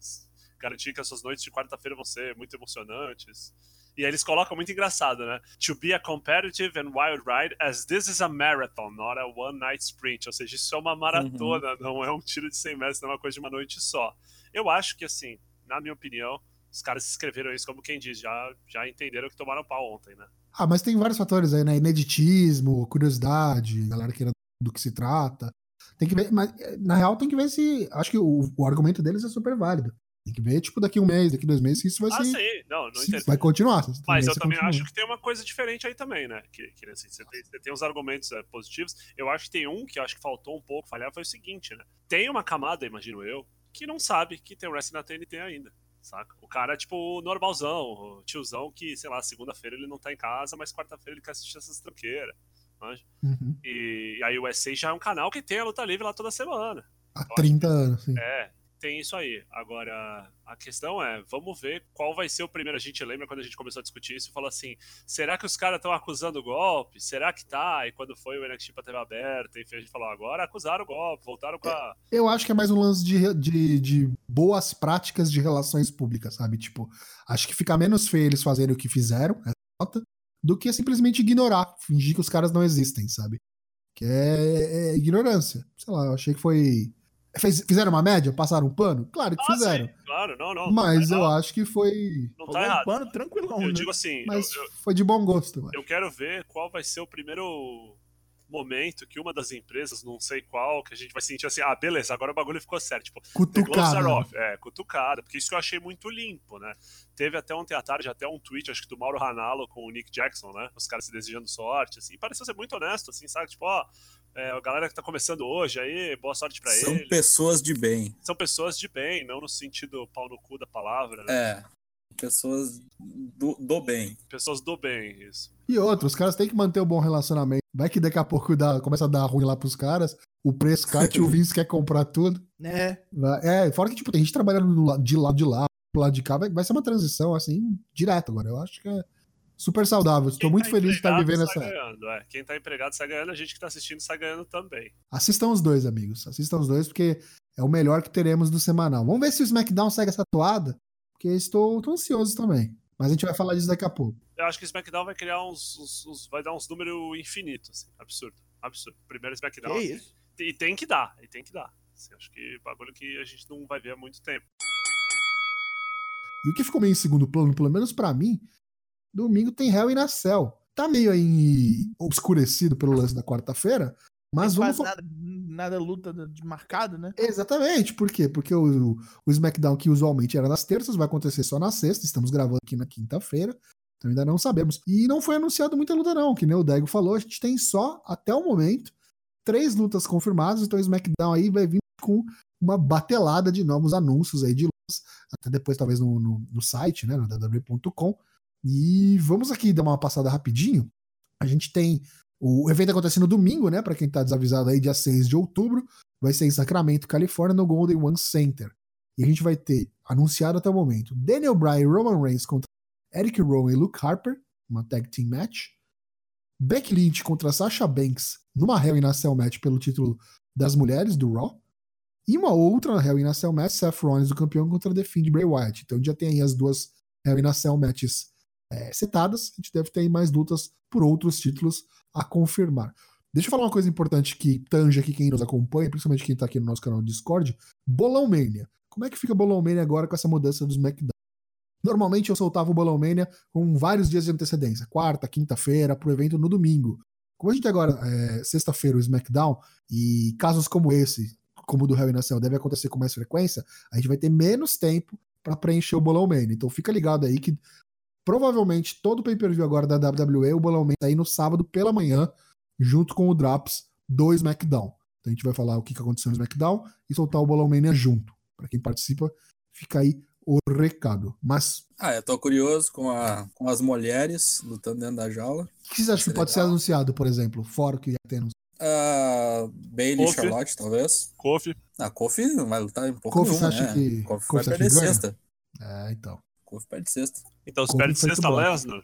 garantir que as suas noites de quarta-feira vão ser muito emocionantes. E aí eles colocam muito engraçado, né? To be a competitive and wild ride as this is a marathon, not a one night sprint. Ou seja, isso é uma maratona, não é um tiro de 100 metros, não é uma coisa de uma noite só. Eu acho que, assim, na minha opinião, os caras escreveram isso como quem diz, já, já entenderam que tomaram pau ontem, né? Ah, mas tem vários fatores aí, né? Ineditismo, curiosidade, galera querendo do que se trata. Tem que ver, mas eh, na real tem que ver se. Acho que o, o argumento deles é super válido. Tem que ver, tipo, daqui um mês, daqui dois meses, se isso vai Ah, se, sim, não, não entendo. vai continuar. Mas eu também continua. acho que tem uma coisa diferente aí também, né? Que, que assim, você, tem, você tem uns argumentos é, positivos. Eu acho que tem um que eu acho que faltou um pouco falhar, foi o seguinte, né? Tem uma camada, imagino eu, que não sabe que tem o wrestling na TNT ainda. Saca? O cara é tipo o normalzão, o tiozão que, sei lá, segunda-feira ele não tá em casa, mas quarta-feira ele quer assistir essas tranqueiras. Uhum. E, e aí o USA já é um canal que tem a luta livre lá toda semana. Há 30 anos, sim. É, tem isso aí. Agora, a questão é, vamos ver qual vai ser o primeiro. A gente lembra quando a gente começou a discutir isso e falou assim: será que os caras estão acusando o golpe? Será que tá? E quando foi o NXT pra TV aberta, enfim, a gente falou: agora acusaram o golpe, voltaram com a. Eu acho que é mais um lance de, de, de boas práticas de relações públicas, sabe? Tipo, acho que fica menos feio eles fazerem o que fizeram, nota, do que simplesmente ignorar, fingir que os caras não existem, sabe? Que é, é ignorância. Sei lá, eu achei que foi. Fez- fizeram uma média? Passaram um pano? Claro que Ah, fizeram. sim, claro, não, não. mas não, eu acho que foi. Não tá um errado. pano tranquilão, Eu né? digo assim, Mas eu, eu- foi de bom gosto, eu eu quero ver qual vai ser o primeiro momento que uma das empresas, não sei qual, que a gente vai sentir assim, ah, beleza, agora o bagulho ficou certo. Tipo, Cutucada. off. É, cutucada, porque isso que eu achei muito limpo, né? Teve até ontem à tarde, até um tweet, acho que do Mauro Ranallo com o Nick Jackson, né? Os caras se desejando sorte, assim, pareceu ser muito honesto, assim, sabe? Tipo, ó, É, a galera que tá começando hoje aí, boa sorte pra São ele. pessoas de bem. São pessoas de bem, não no sentido pau no cu da palavra, né? É. Pessoas do, do bem. Pessoas do bem, isso. E outros, os caras têm que manter um bom relacionamento. Vai que daqui a pouco dá, começa a dar ruim lá pros caras, o preço cai e o Vince quer comprar tudo. né? Vai- É, fora que, tipo, tem gente trabalhando de lado de lá, pro lado de cá, vai, vai ser uma transição, assim, direto agora. Eu acho que é super saudável. Estou muito tá feliz de estar vivendo essa. ganhando, é. Quem tá empregado sai ganhando, a gente que tá assistindo sai ganhando também. Assistam os dois, amigos. Assistam os dois, porque é o melhor que teremos do semanal. Vamos ver se o SmackDown segue essa toada, porque estou tô ansioso também. Mas a gente vai falar disso daqui a pouco. Eu acho que o SmackDown vai criar uns. uns- uns- vai dar uns números infinitos, assim. Absurdo. Absurdo. Primeiro SmackDown. Que isso? E tem que dar, e tem que dar. Assim, acho que bagulho que a gente não vai ver há muito tempo. E o que ficou meio em segundo plano, pelo menos pra mim, domingo tem Hell in a Cell. Tá meio aí obscurecido pelo lance da quarta-feira, mas vamos. nada, nada luta de marcado, né? Exatamente, por quê? Porque o, o SmackDown, que usualmente era nas terças, vai acontecer só na sexta. Estamos gravando aqui na quinta-feira, então ainda não sabemos. E não foi anunciado muita luta, não, que nem o Dego falou. A gente tem só, até o momento, três lutas confirmadas. Então o SmackDown aí vai vir com uma batelada de novos anúncios aí de lutas, até depois, talvez, no, no, no site, né, no www.com. E vamos aqui dar uma passada rapidinho. A gente tem. O evento acontece no domingo, né? Para quem tá desavisado aí, dia 6 de outubro vai ser em Sacramento, Califórnia, no Golden One Center. E a gente vai ter, anunciado até o momento, Daniel Bryan e Roman Reigns contra Eric Rowan e Luke Harper, uma tag team match. Becky Lynch contra Sasha Banks numa Hell in a Cell match pelo título das mulheres do Raw. E uma outra Hell in a Cell match, Seth Rollins, o campeão, contra The Fiend Bray Wyatt. Então já tem aí as duas Hell in a Cell matches é, setadas. A gente deve ter mais lutas por outros títulos a confirmar. Deixa eu falar uma coisa importante que tange aqui quem nos acompanha, principalmente quem tá aqui no nosso canal Discord. Bolão Mania. Como é que fica Bolão Mania agora com essa mudança do SmackDown? Normalmente eu soltava o Bolão Mania com vários dias de antecedência. Quarta, quinta-feira, pro evento no domingo. Como a gente agora é, sexta-feira o SmackDown, e casos como esse, como o do Hell in a Cell, deve acontecer com mais frequência, a gente vai ter menos tempo para preencher o Bolão Mania. Então fica ligado aí que provavelmente todo pay-per-view agora da WWE, o Bolão Mania tá aí no sábado pela manhã, junto com o Drops do SmackDown. Então a gente vai falar o que que aconteceu no SmackDown e soltar o Bolão Mania junto. Para quem participa, fica aí o recado. Mas Ah, eu tô curioso com, a, com as mulheres lutando dentro da jaula. o que vocês acham que pode ser anunciado, por exemplo, fora o que já temos? Ah, Bailey e Kofi. Charlotte, talvez. Kofi, Ah, Kofi não vai lutar em pouco Kofi, nenhuma, você acha né? que- Kofi Kofi vai perder sexta. É, então. Kofi perde sexta. então se Kofi perde sexta. Lesnar.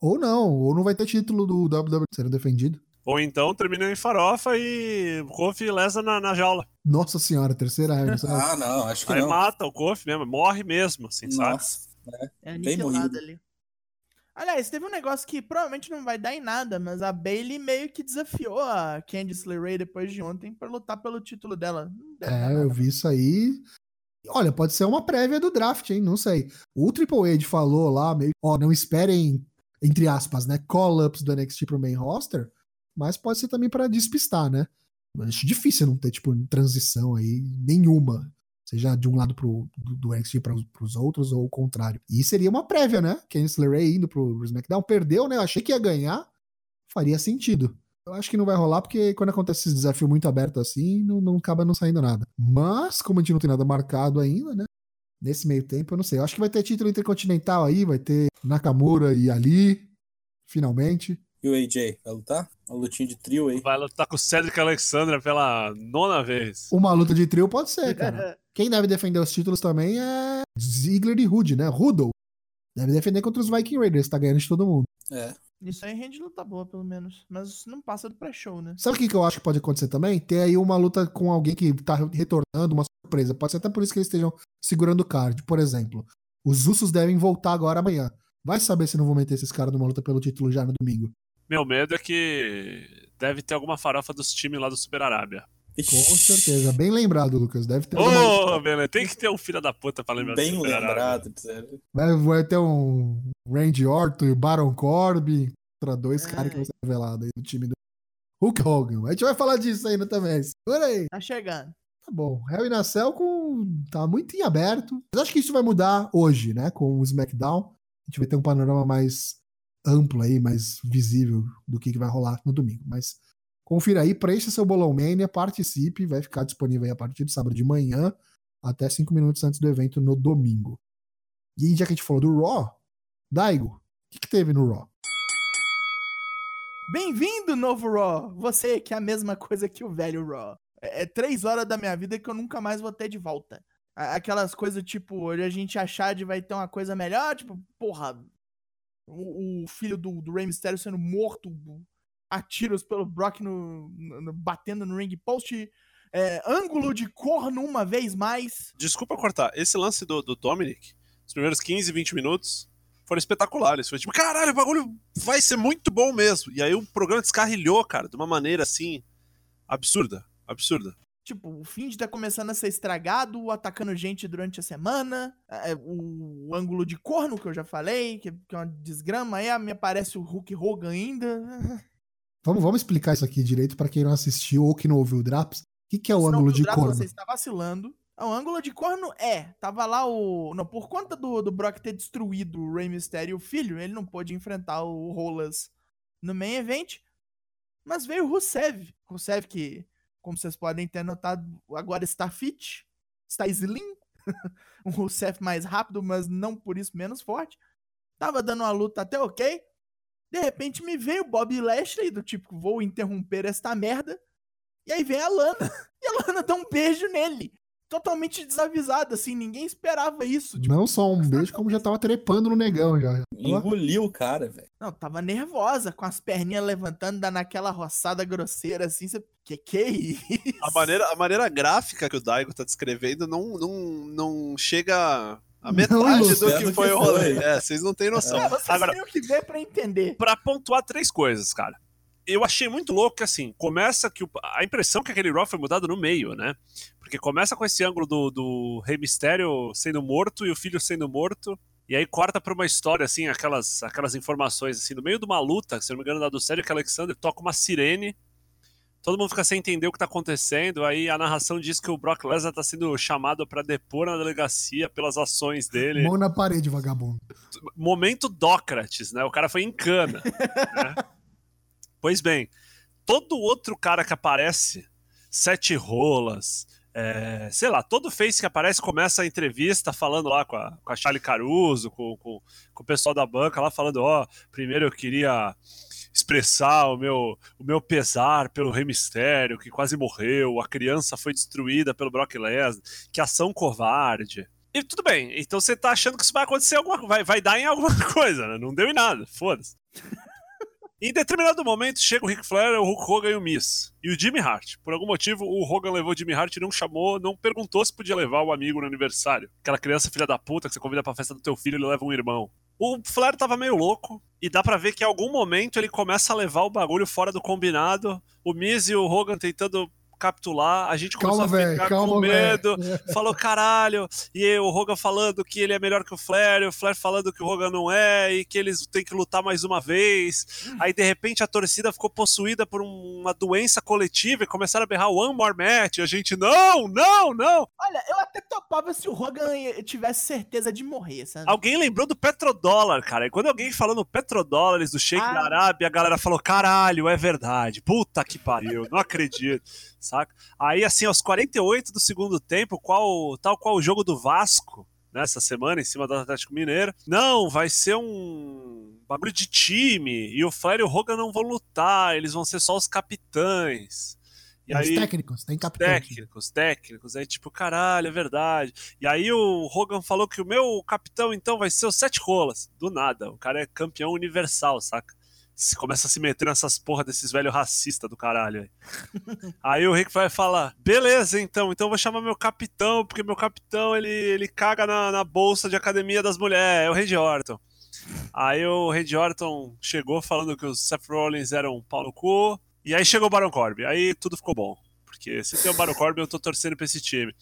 Ou não, ou não vai ter título do WWE sendo defendido. Ou então termina em farofa e Kofi e Lesnar na, na jaula. Nossa senhora, terceira regra. sabe? Ah, não, acho que Aí não. mata o Kofi mesmo, morre mesmo, assim, sabe? Nossa. É Bem aniquilado ali. Aliás, teve um negócio que provavelmente não vai dar em nada, mas a Bailey meio que desafiou a Candice LeRae depois de ontem pra lutar pelo título dela. É, eu nada. vi isso aí. Olha, pode ser uma prévia do draft, hein? Não sei. O Triple H falou lá, meio, ó, não esperem, entre aspas, né, call-ups do NXT pro main roster, mas pode ser também pra despistar, né? Acho difícil não ter, tipo, transição aí nenhuma. Seja de um lado pro, do, do NXT para os outros ou o contrário. E seria uma prévia, né? Candice LeRae indo pro SmackDown. Perdeu, né? Eu achei que ia ganhar. Faria sentido. Eu acho que não vai rolar, porque quando acontece esse desafio muito aberto assim, não, não acaba não saindo nada. Mas, como a gente não tem nada marcado ainda, né? Nesse meio tempo, eu não sei. Eu acho que vai ter título intercontinental aí, vai ter Nakamura e Ali, finalmente. E o AJ, vai lutar? Uma lutinha de trio aí. Vai lutar com o Cedric Alexandra pela nona vez. Uma luta de trio pode ser, cara. Quem deve defender os títulos também é Ziggler e Rude, né? Rudol. Deve defender contra os Viking Raiders, tá ganhando de todo mundo. É. Isso aí rende luta boa, pelo menos. Mas não passa do pré-show, né? Sabe o que, que eu acho que pode acontecer também? Ter aí uma luta com alguém que tá retornando, uma surpresa. Pode ser até por isso que eles estejam segurando o card. Por exemplo, os Usos devem voltar agora amanhã. Vai saber se não vão meter esses caras numa luta pelo título já no domingo. Meu medo é que deve ter alguma farofa dos times lá do Super Arábia. Com certeza. Bem lembrado, Lucas. Deve ter Ô, Beleza, tem que ter um filho da puta pra lembrar Bem lembrado. sério. vai, vai ter um Randy Orton e Baron Corbin contra dois Ai. caras que vão ser revelados aí do time do Hulk Hogan. A gente vai falar disso ainda também. Segura aí. Tá chegando. Tá bom. Hell in a Cell com... tá muito em aberto. Mas acho que isso vai mudar hoje, né? Com o SmackDown. A gente vai ter um panorama mais amplo aí, mais visível do que, que vai rolar no domingo. Mas Confira aí, preencha seu bolão Mania, participe, vai ficar disponível aí a partir de sábado de manhã até 5 minutos antes do evento no domingo. E já que a gente falou do Raw, Daigo, o que, que teve no Raw? Bem-vindo, novo Raw! Você que é a mesma coisa que o velho Raw. É, é três horas da minha vida que eu nunca mais vou ter de volta. Aquelas coisas, tipo, hoje a gente achar de vai ter uma coisa melhor, tipo, porra, o, o filho do, do Rey Mysterio sendo morto a tiros pelo Brock no, no- batendo no ring post, é, ângulo de corno uma vez mais. Desculpa cortar, esse lance do, do Dominic, os primeiros 15, 20 minutos, foram espetaculares. Foi tipo, caralho, o bagulho vai ser muito bom mesmo. E aí o programa descarrilhou, cara, de uma maneira assim, absurda, absurda. Tipo, o Find tá começando a ser estragado, atacando gente durante a semana. é, o, ângulo de corno que eu já falei, que, que é uma desgrama. Aí me aparece o Hulk Hogan ainda. Vamos, vamos explicar isso aqui direito para quem não assistiu ou que não ouviu o Draps. O que, que é o Se ângulo de corno? Você está vacilando. Ah, O ângulo de corno é. Tava lá o. Não, por conta do, do Brock ter destruído o Rey Mysterio, o filho, ele não pôde enfrentar o Rolas no main event. Mas veio o Rusev. Rusev que, como vocês podem ter notado, agora está fit. Está slim. um Rusev mais rápido, mas não por isso menos forte. Tava dando uma luta até ok. De repente me veio o Bob Lashley, do tipo, vou interromper esta merda. E aí vem a Lana. E a Lana dá um beijo nele. Totalmente desavisada, assim, ninguém esperava isso. Tipo, Não só um beijo, como já tava trepando no negão já. Engoliu o cara, velho. não, tava nervosa, com as perninhas levantando, dando aquela roçada grosseira, assim. Você, que que é isso? A maneira, a maneira gráfica que o Daigo tá descrevendo não, não, não chega a Não metade ilustra do que foi que o rolê. foi. É, vocês não têm noção. É, vocês Agora, têm o que ver pra entender. pra pontuar três coisas, cara. Eu achei muito louco que, assim, começa que o- a impressão que aquele Raw foi mudado no meio, né? Porque começa com esse ângulo do, do Rei Mistério sendo morto e o filho sendo morto. E aí corta pra uma história, assim, aquelas, aquelas informações, assim, no meio de uma luta, se não me engano, da do Cedric Alexander, toca uma sirene. Todo mundo fica sem entender o que tá acontecendo. Aí a narração diz que o Brock Lesnar tá sendo chamado pra depor na delegacia pelas ações dele Mão na parede, vagabundo. momento Dócrates, né? O cara foi em cana. né? Pois bem, todo outro cara que aparece, sete rolas, é, sei lá, todo face que aparece começa a entrevista falando lá com a, com a Charlie Caruso, com, com, com o pessoal da banca lá falando, ó, primeiro eu queria expressar o meu, o meu pesar pelo Rei Mistério, que quase morreu, a criança foi destruída pelo Brock Lesnar, que ação covarde. E tudo bem, então você tá achando que isso vai acontecer alguma vai, vai dar em alguma coisa, né? Não deu em nada, foda-se. Em determinado momento chega o Ric Flair, o Hulk Hogan e o Miz. E o Jimmy Hart. Por algum motivo, o Hogan levou o Jimmy Hart e não chamou, não perguntou se podia levar o amigo no aniversário. Aquela criança filha da puta que você convida pra festa do teu filho e ele leva um irmão. O Flair tava meio louco e dá pra ver que em algum momento ele começa a levar o bagulho fora do combinado. O Miz e o Hogan tentando capitular, a gente começou Calma, a ficar calma, com medo velho. falou caralho, e o Hogan falando que ele é melhor que o Flair, e o Flair falando que o Hogan não é, e que eles têm que lutar mais uma vez. Aí de repente a torcida ficou possuída por um- uma doença coletiva e começaram a berrar One More Match, e a gente, não, não, não. Olha, eu até topava se o Hogan tivesse certeza de morrer, sabe? Alguém lembrou do petrodólar, cara, e quando alguém falou no petrodólares do Sheik Ah. da Arábia, a galera falou, caralho, é verdade, puta que pariu, não acredito, saca? Aí assim, aos 48 do segundo tempo, qual, tal qual o jogo do Vasco, nessa semana, em cima do Atlético Mineiro. Não, vai ser um bagulho de time. E o Flair e o Hogan não vão lutar, eles vão ser só os capitães. E Os aí, técnicos, tem capitão. aqui. técnicos, técnicos. Aí, tipo, caralho, é verdade. E aí o Hogan falou que o meu capitão, então, vai ser o Sete Rolas. Do nada. O cara é campeão universal, saca? Se começa a se meter nessas porra desses velhos racistas do caralho aí. aí o Rick vai falar: beleza, então, então eu vou chamar meu capitão, porque meu capitão ele, ele caga na, na bolsa de academia das mulheres, é o Randy Orton. Aí o Randy Orton chegou falando que os Seth Rollins eram um pau no cu. E aí chegou o Baron Corbin. Aí tudo ficou bom. Porque se tem o Baron Corbin, eu tô torcendo pra esse time.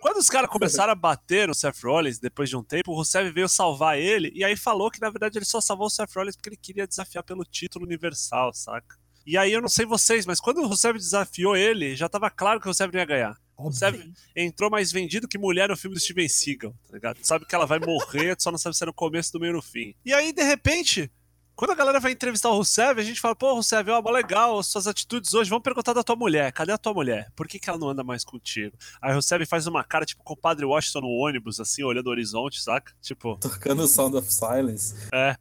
Quando os caras começaram a bater no Seth Rollins, depois de um tempo, o Rusev veio salvar ele, e aí falou que, na verdade, ele só salvou o Seth Rollins porque ele queria desafiar pelo título universal, saca? E aí eu não sei vocês, mas quando o Rusev desafiou ele, já tava claro que o Rusev não ia ganhar. O Rusev entrou mais vendido que mulher no filme do Steven Seagal, tá ligado? Sabe que ela vai morrer, só não sabe se é no começo, do meio ou no fim. E aí, de repente, Quando a galera vai entrevistar o Rusev, a gente fala, pô, Rusev, ó, mó legal, suas atitudes hoje, vamos perguntar da tua mulher. Cadê a tua mulher? Por que, que ela não anda mais contigo? Aí o Rusev faz uma cara, tipo, com o Padre Washington no ônibus, assim, olhando o horizonte, saca? Tipo, Tocando o Sound of Silence. é.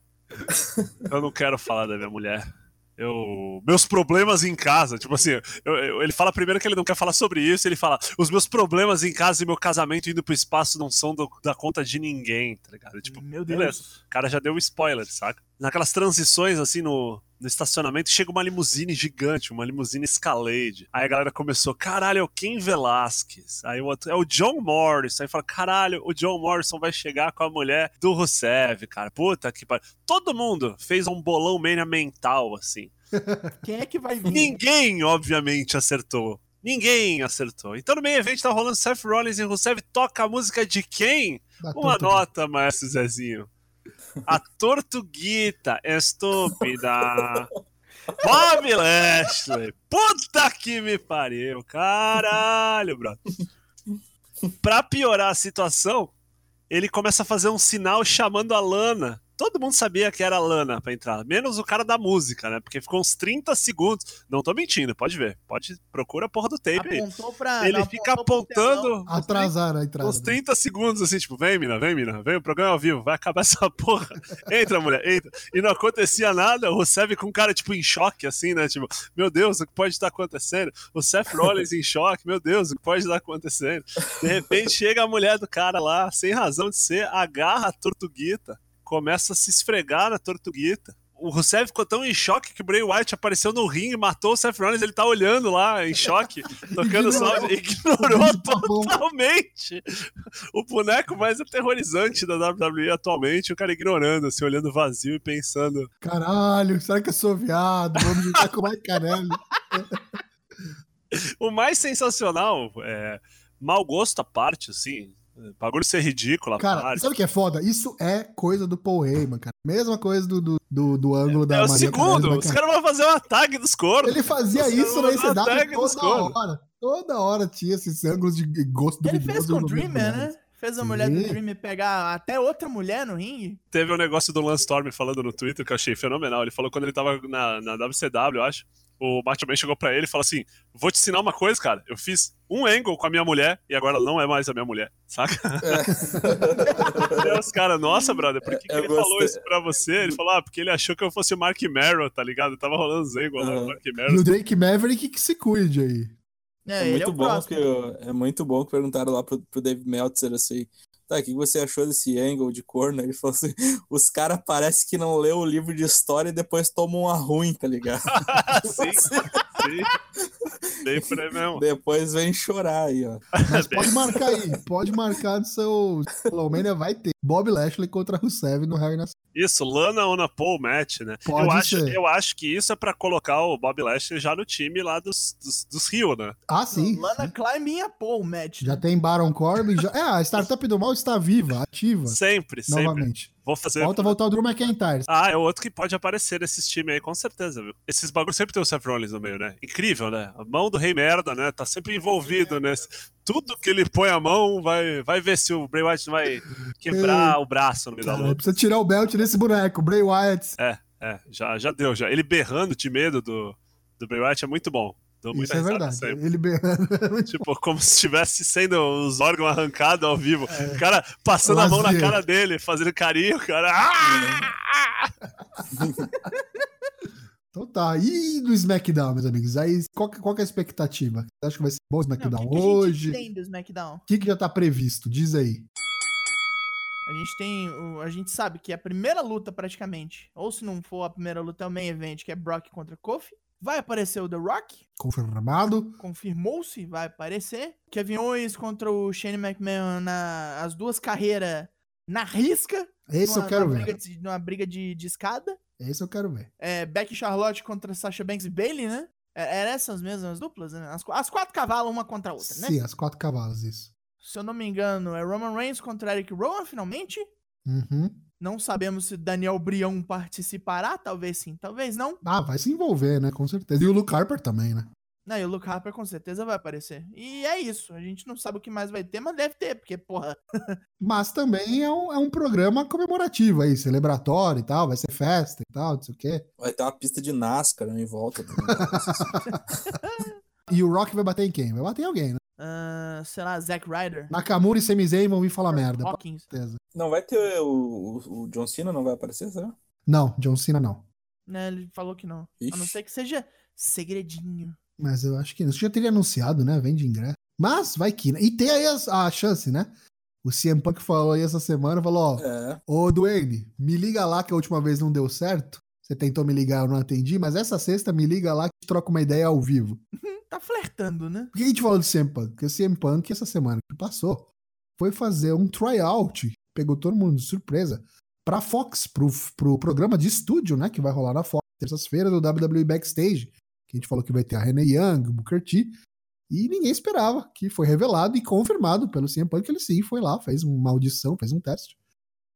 Eu não quero falar da minha mulher. Eu. Meus problemas em casa. Tipo assim, eu- eu- ele fala primeiro que ele não quer falar sobre isso. Ele fala: os meus problemas em casa e meu casamento indo pro espaço não são do- da conta de ninguém, tá ligado? Tipo, Meu Deus. beleza. O cara já deu um spoiler, saca? Naquelas transições, assim, no, no estacionamento, chega uma limusine gigante, uma limusine Escalade. Aí a galera começou, caralho, é o Ken Velasquez. Aí o outro, é o John Morrison. Aí fala, caralho, o John Morrison vai chegar com a mulher do Rusev, cara. Puta que pariu. Todo mundo fez um bolão mania mental, assim. Quem é que vai vir? Ninguém, obviamente, acertou. Ninguém acertou. Então no meio evento tá rolando Seth Rollins e Rusev toca a música de quem? Da Uma nota, maestro Zezinho. A tortuguita estúpida. Bob Lashley. Puta que me pariu. Caralho, bro. Pra piorar a situação, ele começa a fazer um sinal chamando a Lana. Todo mundo sabia que era a Lana pra entrar, menos o cara da música, né? Porque ficou uns 30 segundos. Não tô mentindo, pode ver. Pode procura a porra do tape aí. Apontou pra. Ele não, fica apontando Atrasaram a entrada. uns 30 segundos, assim, tipo, vem, mina, vem, mina, vem, o programa é ao vivo, vai acabar essa porra. Entra, mulher, entra. E não acontecia nada, o Seth com um cara, tipo, em choque, assim, né? Tipo, meu Deus, o que pode estar acontecendo? O Seth Rollins em choque, meu Deus, o que pode estar acontecendo? De repente chega a mulher do cara lá, sem razão de ser, agarra a tortuguita, começa a se esfregar na tortuguita. O Rusev ficou tão em choque que o Bray Wyatt apareceu no ringue, matou o Seth Rollins, ele tá olhando lá, em choque, tocando som, ignorou Tá totalmente o boneco mais aterrorizante da WWE atualmente, o cara ignorando, assim, olhando vazio e pensando. Caralho, será que eu sou viado? Vamos jogar com o Mike Carelli. O mais sensacional é mau gosto à parte, assim. Bagulho ser ridículo Cara, parte. sabe o que é foda? Isso é coisa do Paul Heyman, cara. Mesma coisa do, do, do, do ângulo da É o Maria segundo, os cara? caras vão fazer um ataque dos cornos. Ele fazia Os isso na dos toda cornos. hora. Toda hora tinha esses ângulos de gosto Ele duvidoso fez com o Dreamer, né? Fez a mulher do Sim. Dreamer pegar até outra mulher no ringue. Teve um negócio do Lance Storm falando no Twitter que eu achei fenomenal. Ele falou quando ele tava na, na WCW, eu acho. O Macho Man chegou pra ele e falou assim: Vou te ensinar uma coisa, cara. Eu fiz um angle com a minha mulher e agora ela não é mais a minha mulher, saca? E aí os caras, nossa, brother, por que, que Eu ele falou gostei. isso pra você? Ele falou, ah, porque ele achou que eu fosse o Mark Merrow, tá ligado? Tava rolando os angles lá, Mark E Merrow. o Drake Maverick que se cuide aí. É, É, é muito o bom próximo. que eu- é muito bom que perguntaram lá pro, pro Dave Meltzer assim. Tá, o que você achou desse angle de corno? Ele falou assim: os caras parece que não leu o livro de história e depois tomam uma ruim, tá ligado? sim, sim. Por aí mesmo. depois vem chorar aí, ó. Mas pode marcar aí. Pode marcar no seu Slowmania, vai ter. Bob Lashley contra Rusev no Hell in. Isso, Lana on a pole match, né? Pode eu, acho, ser. eu acho que isso é pra colocar o Bob Lashley já no time lá dos, dos, dos Rio, né? Ah, sim. Lana Klein a o match. Já tem Baron Corbin. Já... É, a startup do mal está viva, ativa. Sempre, sempre. Novamente. Vou fazer. Falta voltar o Drew McIntyre. Ah, é outro que pode aparecer nesses times aí, com certeza, viu? Esses bagulhos sempre tem o Seth Rollins no meio, né? Incrível, né? A mão do rei merda, né? Tá sempre envolvido nesse. Tudo que ele põe a mão, vai, vai ver se o Bray Wyatt vai quebrar o braço no meio da luta. precisa tirar o belt desse boneco. Bray Wyatt. É, é, já, já deu, já. Ele berrando de medo do, do Bray Wyatt é muito bom. Isso é verdade. sempre. Ele berrando. Tipo, como se estivesse sendo os órgãos arrancados ao vivo. O cara passando a mão na cara dele, fazendo carinho, o cara. Ah! Então tá. E do SmackDown, meus amigos? Aí, qual, que- qual é a expectativa? Você acha que vai ser bom o Não, SmackDown o que, a hoje? gente tem do SmackDown? O que, que já tá previsto? Diz aí. A gente tem. A gente sabe que a primeira luta, praticamente, ou se não for a primeira luta, é o main event, que é Brock contra Kofi. Vai aparecer o The Rock. Confirmado. Confirmou-se, vai aparecer. Kevin Owens contra o Shane McMahon na as duas carreiras na risca. Esse numa, eu quero ver. Briga de, numa briga de, de escada. Esse eu quero ver. É, Becky Charlotte contra Sasha Banks e Bailey, né? É, eram essas mesmas duplas, né? As, as quatro cavalos, uma contra a outra, né? Sim, as quatro cavalos, isso. Se eu não me engano, é Roman Reigns contra Eric Rowan, finalmente. Uhum. Não sabemos se Daniel Brião participará, talvez sim, talvez não. Ah, vai se envolver, né? Com certeza. E o Luke Harper também, né? Não, e o Luke Harper com certeza vai aparecer. E é isso. A gente não sabe o que mais vai ter, mas deve ter, porque, porra. Mas também é um, é um programa comemorativo aí, celebratório e tal, vai ser festa e tal, não sei o quê. Vai ter uma pista de NASCAR né, em volta. E o Rock vai bater em quem? Vai bater em alguém, né? ah, sei lá, Zack Ryder. Nakamura e Sami Zayn vão vir falar merda, com Hawkins. certeza. não vai ter o, o, o John Cena, não vai aparecer, será? Não, John Cena não. Né, ele falou que não. A não Ixi. ser que seja segredinho. Mas eu acho que não. Isso já teria anunciado, né? Vende ingresso. Mas vai que. né? E tem aí as- a, chance, né? O CM Punk falou aí essa semana, falou, ó, É. ô Duane, me liga lá que a última vez não deu certo. Você tentou me ligar, eu não atendi, mas essa sexta me liga lá que a troca uma ideia ao vivo. Hum, Tá flertando, né? Por que a gente falou do CM Punk? Porque o CM Punk, essa semana que passou, foi fazer um tryout, pegou todo mundo de surpresa, pra Fox, pro, pro programa de estúdio, né, que vai rolar na Fox, terças-feiras, do WWE Backstage, que a gente falou que vai ter a Renee Young, o Booker T, e ninguém esperava, que foi revelado e confirmado pelo CM Punk, que ele sim foi lá, fez uma audição, fez um teste,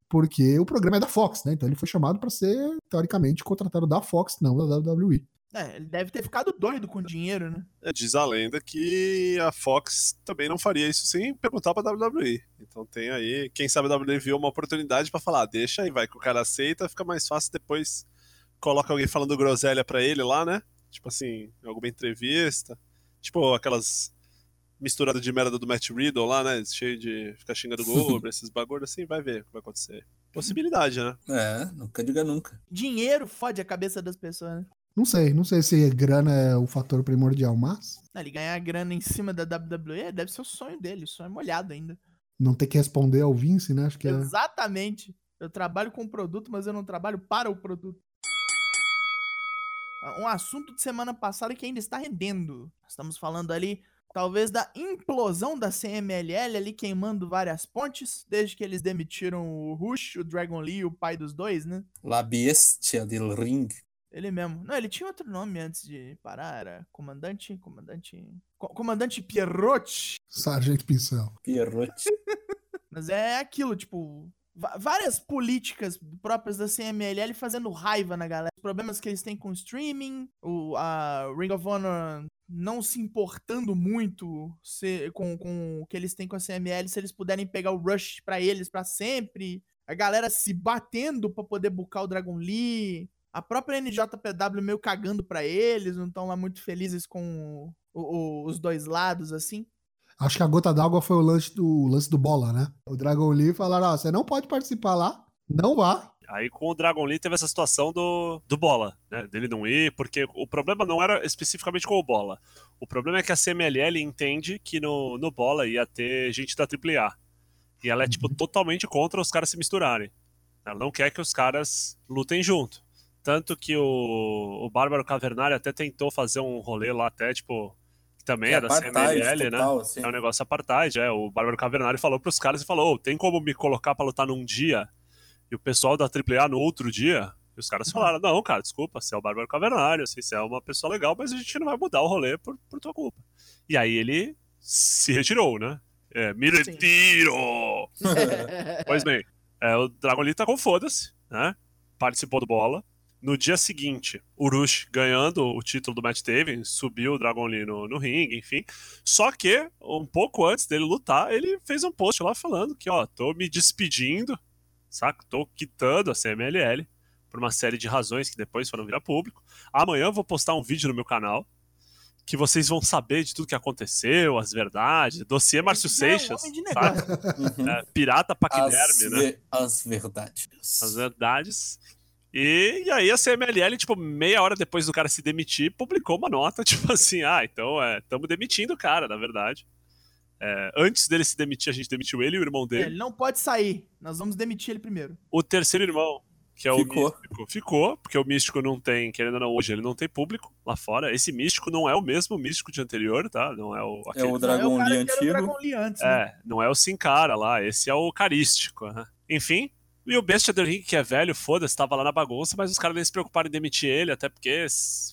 porque o programa é da Fox, né, então ele foi chamado pra ser, teoricamente, contratado da Fox, não da WWE. É, ele deve ter ficado doido com dinheiro, né? É, Diz a lenda que a Fox também não faria isso sem perguntar pra WWE. Então tem aí, quem sabe a WWE viu uma oportunidade pra falar, "Ah, deixa aí, vai que o cara aceita, fica mais fácil depois coloca alguém falando groselha pra ele lá, né? Tipo assim, em alguma entrevista. Tipo aquelas misturadas de merda do Matt Riddle lá, né? Cheio de ficar xingando o Goldberg, esses bagulhos assim, vai ver o que vai acontecer. Possibilidade, né? É, nunca diga nunca. Dinheiro fode a cabeça das pessoas, né? Não sei, não sei se grana é o fator primordial, mas Não, Ele ganhar grana em cima da WWE deve ser o sonho dele, o sonho é molhado ainda. não ter que responder ao Vince, né? Acho que é. Exatamente. Eu trabalho com o produto, mas eu não trabalho para o produto. Um assunto de semana passada que ainda está rendendo. Estamos falando ali, talvez, da implosão da CMLL ali queimando várias pontes, desde que eles demitiram o Rush, o Dragon Lee, o pai dos dois, né? La Bestia del Ring. Ele mesmo. Não, ele tinha outro nome antes de parar, era Comandante, Comandante... Co- Comandante Pierrot. Sargento Pincel. Pierrot. Mas é aquilo, tipo, várias políticas próprias da CMLL fazendo raiva na galera. Problemas que eles têm com o streaming, o, a Ring of Honor não se importando muito se- com, com o que eles têm com a CML, se eles puderem pegar o Rush pra eles pra sempre. A galera se batendo pra poder buscar o Dragon Lee. A própria NJPW meio cagando pra eles, não estão lá muito felizes com o- o- os dois lados, assim. Acho que a gota d'água foi o lance do, o lance do bola, né? O Dragon Lee falaram: ó, você não pode participar lá, não vá. Aí com o Dragon Lee teve essa situação do, do Bola, né? Dele não ir, porque o problema não era especificamente com o Bola. O problema é que a CMLL entende que no, no Bola ia ter gente da AAA. E ela é, tipo, totalmente contra os caras se misturarem. Ela não quer que os caras lutem junto. Tanto que o, o Bárbaro Cavernário até tentou fazer um rolê lá, até, tipo, que também é, da apartheid CMLL, né? total, assim. É um negócio apartheid, é. O Bárbaro Cavernário falou pros caras e falou: "Ô, tem como me colocar pra lutar num dia e o pessoal da AAA no outro dia? E os caras falaram: não, cara, desculpa, você é o Bárbaro Cavernário, assim, você é uma pessoa legal, mas a gente não vai mudar o rolê por, por tua culpa. E aí ele se retirou, né? É, me retiro! Pois bem, é, o Dragon Lee tá com foda-se, né? Participou do bola. No dia seguinte, o Rush ganhando o título do Matt Taven, subiu o Dragon Lee no, no ringue, enfim. Só que, um pouco antes dele lutar, ele fez um post lá falando que, ó, tô me despedindo, saca? Tô quitando a CMLL por uma série de razões que depois foram virar público. Amanhã eu vou postar um vídeo no meu canal que vocês vão saber de tudo que aconteceu, as verdades, dossiê Márcio é um Seixas, homem de saca? Uhum. É, pirata As, paquiderme, né? ve- as verdades. As verdades. E, e aí a CMLL, tipo, meia hora depois do cara se demitir, publicou uma nota, tipo assim, ah, então é, estamos demitindo o cara, na verdade. É, antes dele se demitir, a gente demitiu ele e o irmão É, dele. Ele não pode sair. Nós vamos demitir ele primeiro. O terceiro irmão, que é o Ficou. Místico, ficou, porque o Místico não tem, querendo ou não, hoje ele não tem público lá fora. Esse Místico não é o mesmo Místico de anterior, tá? Não é o... É aquele- o Dragon Não, é o cara Lee o antigo. Dragon Lee antes, né? É, não é o Sin Cara lá, esse é o Carístico. né? Enfim, e o Bestia del Ring, que é velho, foda-se, tava lá na bagunça, mas os caras nem se preocuparam em demitir ele, até porque,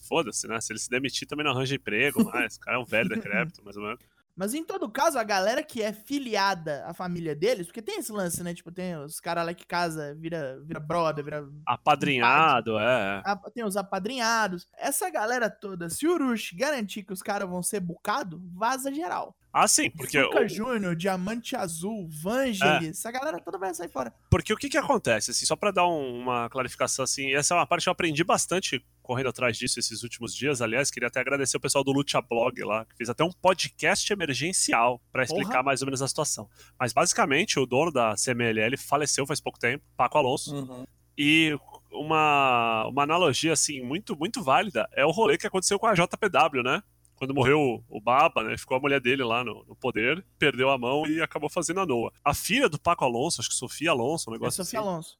foda-se, né? Se ele se demitir, também não arranja emprego mais. O cara é um velho decrépito, mais ou menos. Mas em todo caso, a galera que é filiada à família deles, porque tem esse lance, né? Tipo, tem os caras lá que casa, vira, vira brother, vira. Apadrinhado, é. Tem os apadrinhados. Essa galera toda, se o Urush garantir que os caras vão ser bucado, vaza geral. Ah, sim, porque Fuca o, Júnior, Diamante Azul, Vangelis, É. essa galera toda vai sair fora. Porque o que que acontece, assim, só pra dar um- uma clarificação, assim, essa é uma parte que eu aprendi bastante correndo atrás disso esses últimos dias, aliás, queria até agradecer o pessoal do Lucha Blog lá, que fez até um podcast emergencial pra explicar Porra. mais ou menos a situação. Mas basicamente, o dono da CMLL faleceu faz pouco tempo, Paco Alonso, Uhum. e uma, uma analogia, assim, muito, muito válida é o rolê que aconteceu com a JPW, né? Quando morreu o Baba, né? Ficou a mulher dele lá no, no poder, perdeu a mão e acabou fazendo a Noa. A filha do Paco Alonso, acho que Sofia Alonso, um É negócio Sofia assim Alonso.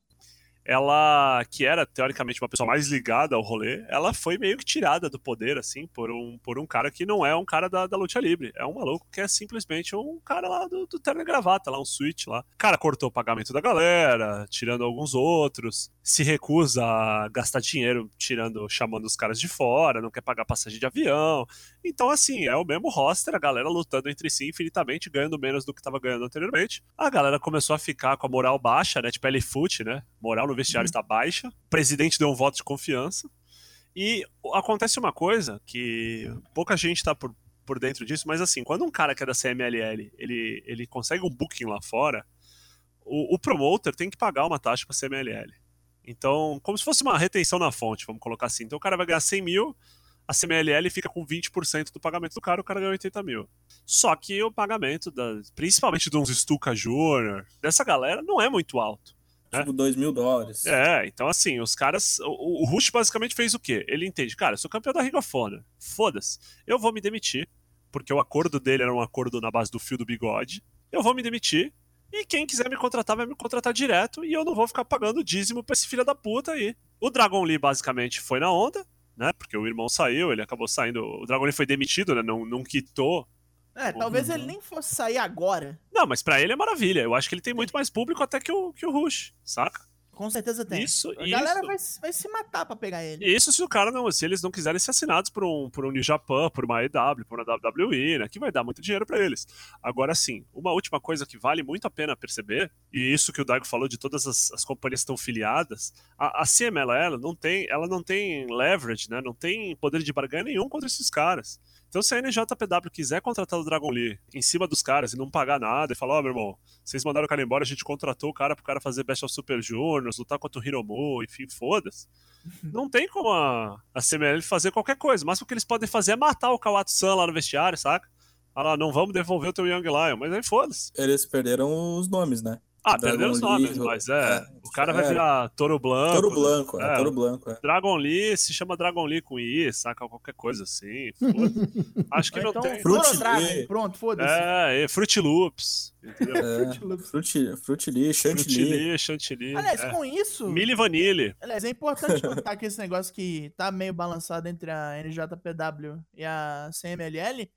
Ela, que era teoricamente uma pessoa mais ligada ao rolê, ela foi meio que tirada do poder, assim, por um, por um cara que não é um cara da, da luta livre. É um maluco que é simplesmente um cara lá do, do terno e gravata, lá, um switch lá. O cara cortou o pagamento da galera, tirando alguns outros, se recusa a gastar dinheiro tirando, chamando os caras de fora, não quer pagar passagem de avião. Então, assim, é o mesmo roster, a galera lutando entre si infinitamente, ganhando menos do que tava ganhando anteriormente. A galera começou a ficar com a moral baixa, né? Tipo L-Foot, né? Moral no vestiário está baixa. O presidente deu um voto de confiança. E acontece uma coisa que pouca gente tá por, por dentro disso, mas assim, quando um cara que é da CMLL, ele, ele consegue um booking lá fora, o, o promoter tem que pagar uma taxa pra CMLL. Então, como se fosse uma retenção na fonte, vamos colocar assim. Então o cara vai ganhar 100 mil, a CMLL fica com 20% do pagamento do cara, o cara ganha 80 mil. Só que o pagamento, da, principalmente de uns Stuka Júnior, dessa galera, não é muito alto. Tipo, 2 mil dólares. É, então assim, os caras. O, o Rush basicamente fez o quê? Ele entende, cara, eu sou campeão da Ring of Honor. Foda-se. Eu vou me demitir, porque o acordo dele era um acordo na base do fio do bigode. Eu vou me demitir. E quem quiser me contratar vai me contratar direto e eu não vou ficar pagando dízimo pra esse filho da puta aí. O Dragon Lee basicamente foi na onda, né? Porque o irmão saiu, ele acabou saindo. O Dragon Lee foi demitido, né? Não, não quitou É, talvez ele nem fosse sair agora. Não, mas pra ele é maravilha. Eu acho que ele tem muito mais público até que o, que o Rush, saca? Com certeza tem. Isso, A galera isso. vai, vai se matar pra pegar ele. Isso se o cara não, se eles não quiserem ser assinados por um, por um New Japan, por uma EW, por uma WWE, né? Que vai dar muito dinheiro pra eles. Agora sim, uma última coisa que vale muito a pena perceber, e isso que o Daigo falou de todas as, as companhias que estão filiadas, a, a CMLL não tem, ela não tem leverage, né? Não tem poder de barganha nenhum contra esses caras. Então, se a NJPW quiser contratar o Dragon Lee em cima dos caras e não pagar nada e falar, ó, meu irmão, vocês mandaram o cara embora, a gente contratou o cara pro cara fazer Best of Super Juniors, lutar contra o Hiromu, enfim, foda-se. Não tem como a, a CML fazer qualquer coisa. Mas o que eles podem fazer é matar o Kawatsu-san lá no vestiário, saca? Falar, não vamos devolver o teu Young Lion, mas aí foda-se. Eles perderam os nomes, né? Ah, perderam os Lee, nomes, o- mas é. é, o cara vai é. virar Toro Blanco. Toro Blanco, é, é. Toro Blanco, é. Dragon Lee se chama Dragon Lee com I, saca? Qualquer coisa assim. foda-se. Acho que não então, tem. Fruit Toro Dragon, Lee. pronto, foda-se. É, e Fruit Loops. Entendeu? É, Fruit, Fruit Lee, Fruit Chantilly. Lee, Chantilly. Aliás, é. com isso. Milli Vanille. Aliás, é importante contar que esse negócio que tá meio balançado entre a NJPW e a CMLL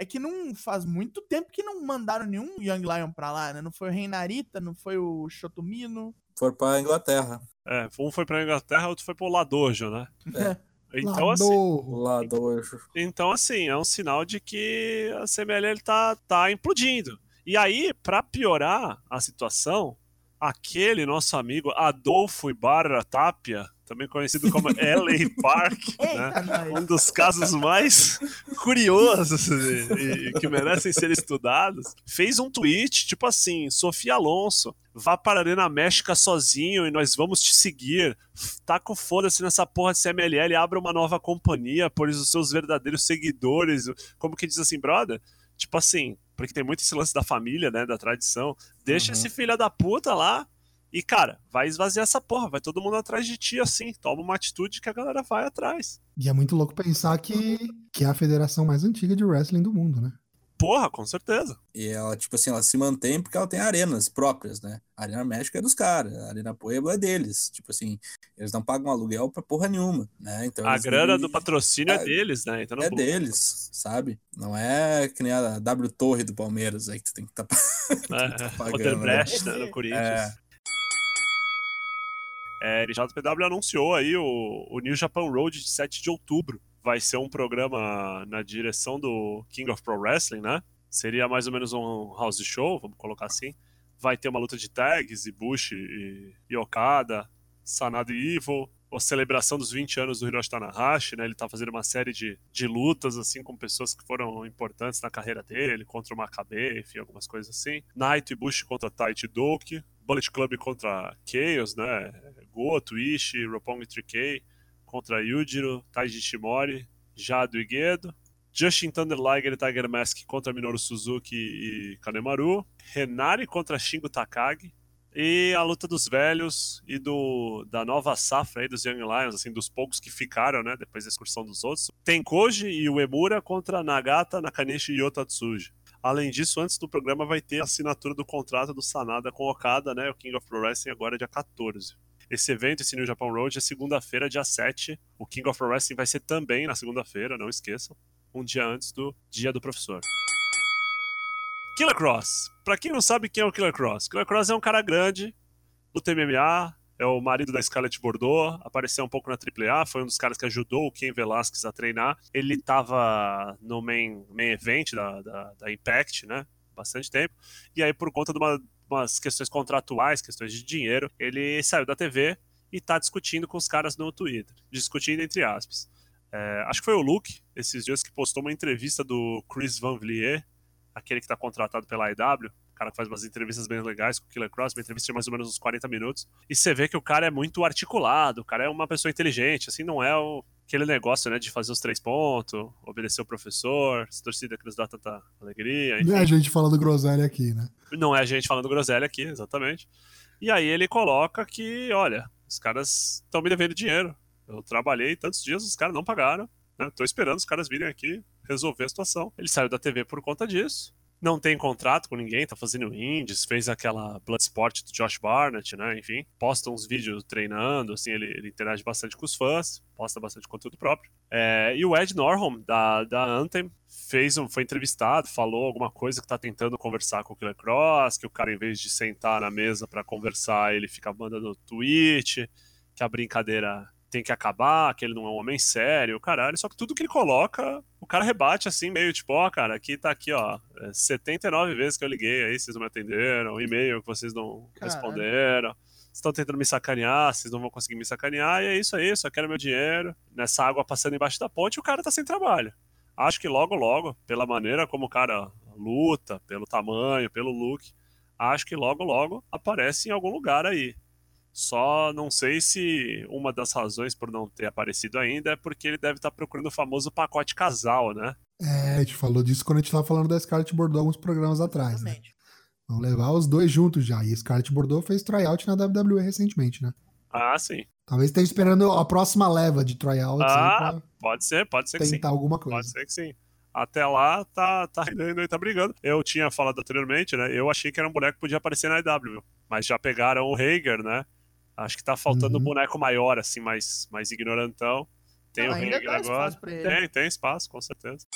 é que não faz muito tempo que não mandaram nenhum Young Lion pra lá, né? Não foi o Reinarita, não foi o Shotomino. Foram pra Inglaterra. É, um foi pra Inglaterra, outro foi pro Ladojo, né? Então, assim, Lador. Lá do hoje. Então, assim, é um sinal de que a CMLL tá, tá implodindo. E aí, pra piorar a situação, aquele nosso amigo Adolfo Ibarra Tapia, também conhecido como LA Park, né? Um dos casos mais curiosos e, e que merecem ser estudados, fez um tweet tipo assim: Sofia Alonso, vá para a Arena México sozinho e nós vamos te seguir. Tá com foda-se nessa porra de CMLL, abra uma nova companhia, pois os seus verdadeiros seguidores. Como que diz assim, brother? Tipo assim, porque tem muito esse lance da família, né? Da tradição. Deixa Uhum. esse filho da puta lá. E, cara, vai esvaziar essa porra, vai todo mundo atrás de ti, assim. Toma uma atitude que a galera vai atrás. E é muito louco pensar que, que é a federação mais antiga de wrestling do mundo, né? Porra, com certeza. E ela, tipo assim, ela se mantém porque ela tem arenas próprias, né? A Arena México é dos caras, a Arena Puebla é deles. Tipo assim, eles não pagam aluguel pra porra nenhuma, né? Então A grana do patrocínio é, é- deles, né? Então é deles, sabe? Não é que nem a W Torre do Palmeiras aí que tu tem que estar É, tá pagando, Odebrecht, né? né, no Corinthians. É. É, NJPW anunciou aí o, o New Japan Road de 7 de outubro. Vai ser um programa na direção do King of Pro Wrestling, né? Seria mais ou menos um house show, vamos colocar assim. Vai ter uma luta de tags, e Bush e, e Okada, Sanada e Evil, a celebração dos 20 anos do Hiroshi Tanahashi, né? Ele tá fazendo uma série de, de lutas, assim, com pessoas que foram importantes na carreira dele, contra o Makabe, enfim, algumas coisas assim. Naito e Bush contra Taichi Doki, Bullet Club contra Chaos, né? Goto, Ishii, Roppongi 3K contra Yujiro, Taiji Shimori, Jado Gedo. Justin Thunder Liger e Tiger Mask contra Minoru Suzuki e Kanemaru. Renari contra Shingo Takagi e a luta dos velhos e do da nova safra aí dos Young Lions, assim, dos poucos que ficaram, né, depois da excursão dos outros. Tem Koji e o Emura contra Nagata, Nakanishi e Otatsuji. Além disso, antes do programa vai ter a assinatura do contrato do Sanada com Okada, né, o King of Pro Wrestling agora é dia 14. Esse evento, esse New Japan Road, é segunda-feira, dia 7. O King of Wrestling vai ser também na segunda-feira, não esqueçam. Um dia antes do Dia do Professor. Killer Cross. Pra quem não sabe quem é o Killer Cross, Killer Cross é um cara grande do TMMA, é o marido da Scarlett Bordeaux, apareceu um pouco na AAA, foi um dos caras que ajudou o Ken Velasquez a treinar. Ele tava no main, main event da, da, da Impact, né? Bastante tempo. E aí, por conta de uma, umas questões contratuais, questões de dinheiro, ele saiu da TV e tá discutindo com os caras no Twitter. Discutindo entre aspas. É, acho que foi o Luke, esses dias, que postou uma entrevista do Chris Van Vliet, aquele que está contratado pela IW, cara que faz umas entrevistas bem legais com o Killer Cross, uma entrevista de mais ou menos uns 40 minutos, e você vê que o cara é muito articulado, o cara é uma pessoa inteligente, assim, não é o, aquele negócio, né, de fazer os três pontos, obedecer o professor, essa torcida que nos dá tanta alegria. Enfim. Não é a gente falando groselha aqui, né? Não é a gente falando groselha aqui, exatamente. E aí ele coloca que, olha, os caras estão me devendo dinheiro. Eu trabalhei tantos dias, os caras não pagaram. Né? Tô esperando os caras virem aqui resolver a situação. Ele saiu da TV por conta disso. Não tem contrato com ninguém, tá fazendo indies, fez aquela Bloodsport do Josh Barnett, né? Enfim, posta uns vídeos treinando, assim, ele, ele interage bastante com os fãs, posta bastante conteúdo próprio. É, e o Ed Norholm, da, da Anthem, fez um, foi entrevistado, falou alguma coisa que tá tentando conversar com o Killer Cross, que o cara, em vez de sentar na mesa para conversar, ele fica mandando tweet, que a brincadeira tem que acabar, que ele não é um homem sério, caralho. Só que tudo que ele coloca, o cara rebate assim, meio tipo, ó, oh, cara, aqui tá aqui, ó, 79 é vezes que eu liguei aí, vocês não me atenderam, e-mail que vocês não caralho. responderam. Estão tentando me sacanear, vocês não vão conseguir me sacanear, e é isso aí, só quero meu dinheiro. Nessa água passando embaixo da ponte, o cara tá sem trabalho. Acho que logo, logo, pela maneira como o cara luta, pelo tamanho, pelo look, acho que logo, logo aparece em algum lugar aí. Só não sei se uma das razões por não ter aparecido ainda é porque ele deve estar procurando o famoso pacote casal, né? É, a gente falou disso quando a gente estava falando da Scarlett Bordeaux alguns programas atrás, né? Vamos levar os dois juntos já. E Scarlett Bordeaux fez tryout na WWE recentemente, né? Ah, sim. Talvez esteja esperando a próxima leva de tryouts. Ah, pode ser, pode ser que sim. Tentar alguma coisa. Pode ser que sim. Até lá, tá, tá rendendo e tá brigando. Eu tinha falado anteriormente, né? Eu achei que era um boneco que podia aparecer na IW, mas já pegaram o Hager, né? Acho que tá faltando uhum. um boneco maior, assim, mais, mais ignorantão. Tem Não, o Hager agora. Tem, tem espaço, com certeza.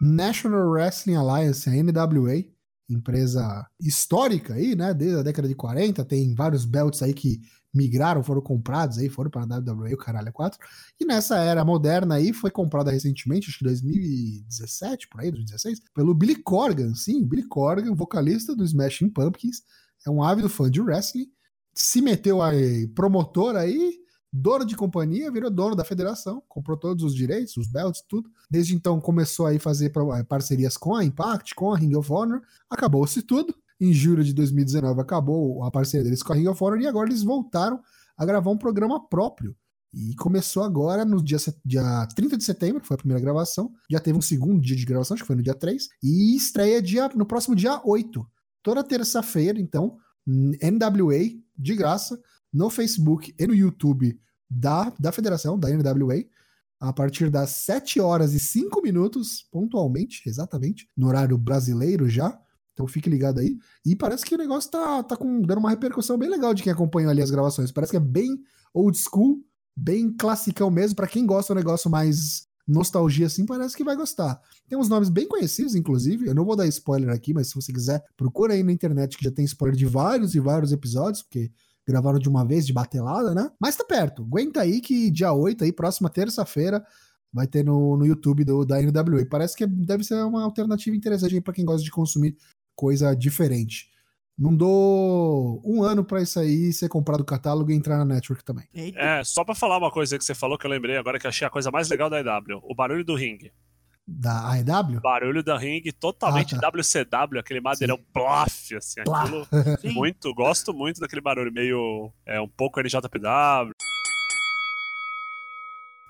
National Wrestling Alliance, a NWA, empresa histórica aí, né, desde a década de 40, tem vários belts aí que migraram, foram comprados aí, foram para a WWE, o caralho, 4. E nessa era moderna aí, foi comprada recentemente, acho que 2017, por aí, 2016, pelo Billy Corgan, sim, Billy Corgan, vocalista do Smashing Pumpkins, é um ávido fã de wrestling, se meteu aí promotor aí, dono de companhia, virou dono da federação, comprou todos os direitos, os belts, tudo. Desde então começou aí a fazer eh, parcerias com a Impact, com a Ring of Honor, acabou-se tudo. Em julho de 2019 acabou a parceria deles com a Ring of Honor e agora eles voltaram a gravar um programa próprio. E começou agora no dia, dia 30 de setembro, que foi a primeira gravação. Já teve um segundo dia de gravação, acho que foi no dia 3. E estreia dia, no próximo dia 8 toda terça-feira, então, NWA, de graça, no Facebook e no YouTube da, da federação, da NWA, a partir das 7 horas e 5 minutos, pontualmente, exatamente, no horário brasileiro já. Então fique ligado aí. E parece que o negócio tá, tá com, dando uma repercussão bem legal de quem acompanha ali as gravações. Parece que é bem old school, bem classicão mesmo, para quem gosta do negócio mais nostalgia assim, parece que vai gostar. Tem uns nomes bem conhecidos, inclusive. Eu não vou dar spoiler aqui, mas se você quiser, procura aí na internet que já tem spoiler de vários e vários episódios, porque gravaram de uma vez, de batelada, né? Mas tá perto. Aguenta aí que dia 8 aí, próxima terça-feira, vai ter no, no YouTube do, da NWA. Parece que deve ser uma alternativa interessante para quem gosta de consumir coisa diferente. Não dou um ano para isso aí ser comprado o catálogo e entrar na network também. Eita. É, só pra falar uma coisa que você falou que eu lembrei agora que eu achei a coisa mais legal da EW. O barulho do ringue. Da AEW? Barulho da ringue totalmente Ah, tá. WCW, aquele madeirão plof, assim, Plá. aquilo. Sim. Muito, gosto muito daquele barulho, meio. É, um pouco NJPW.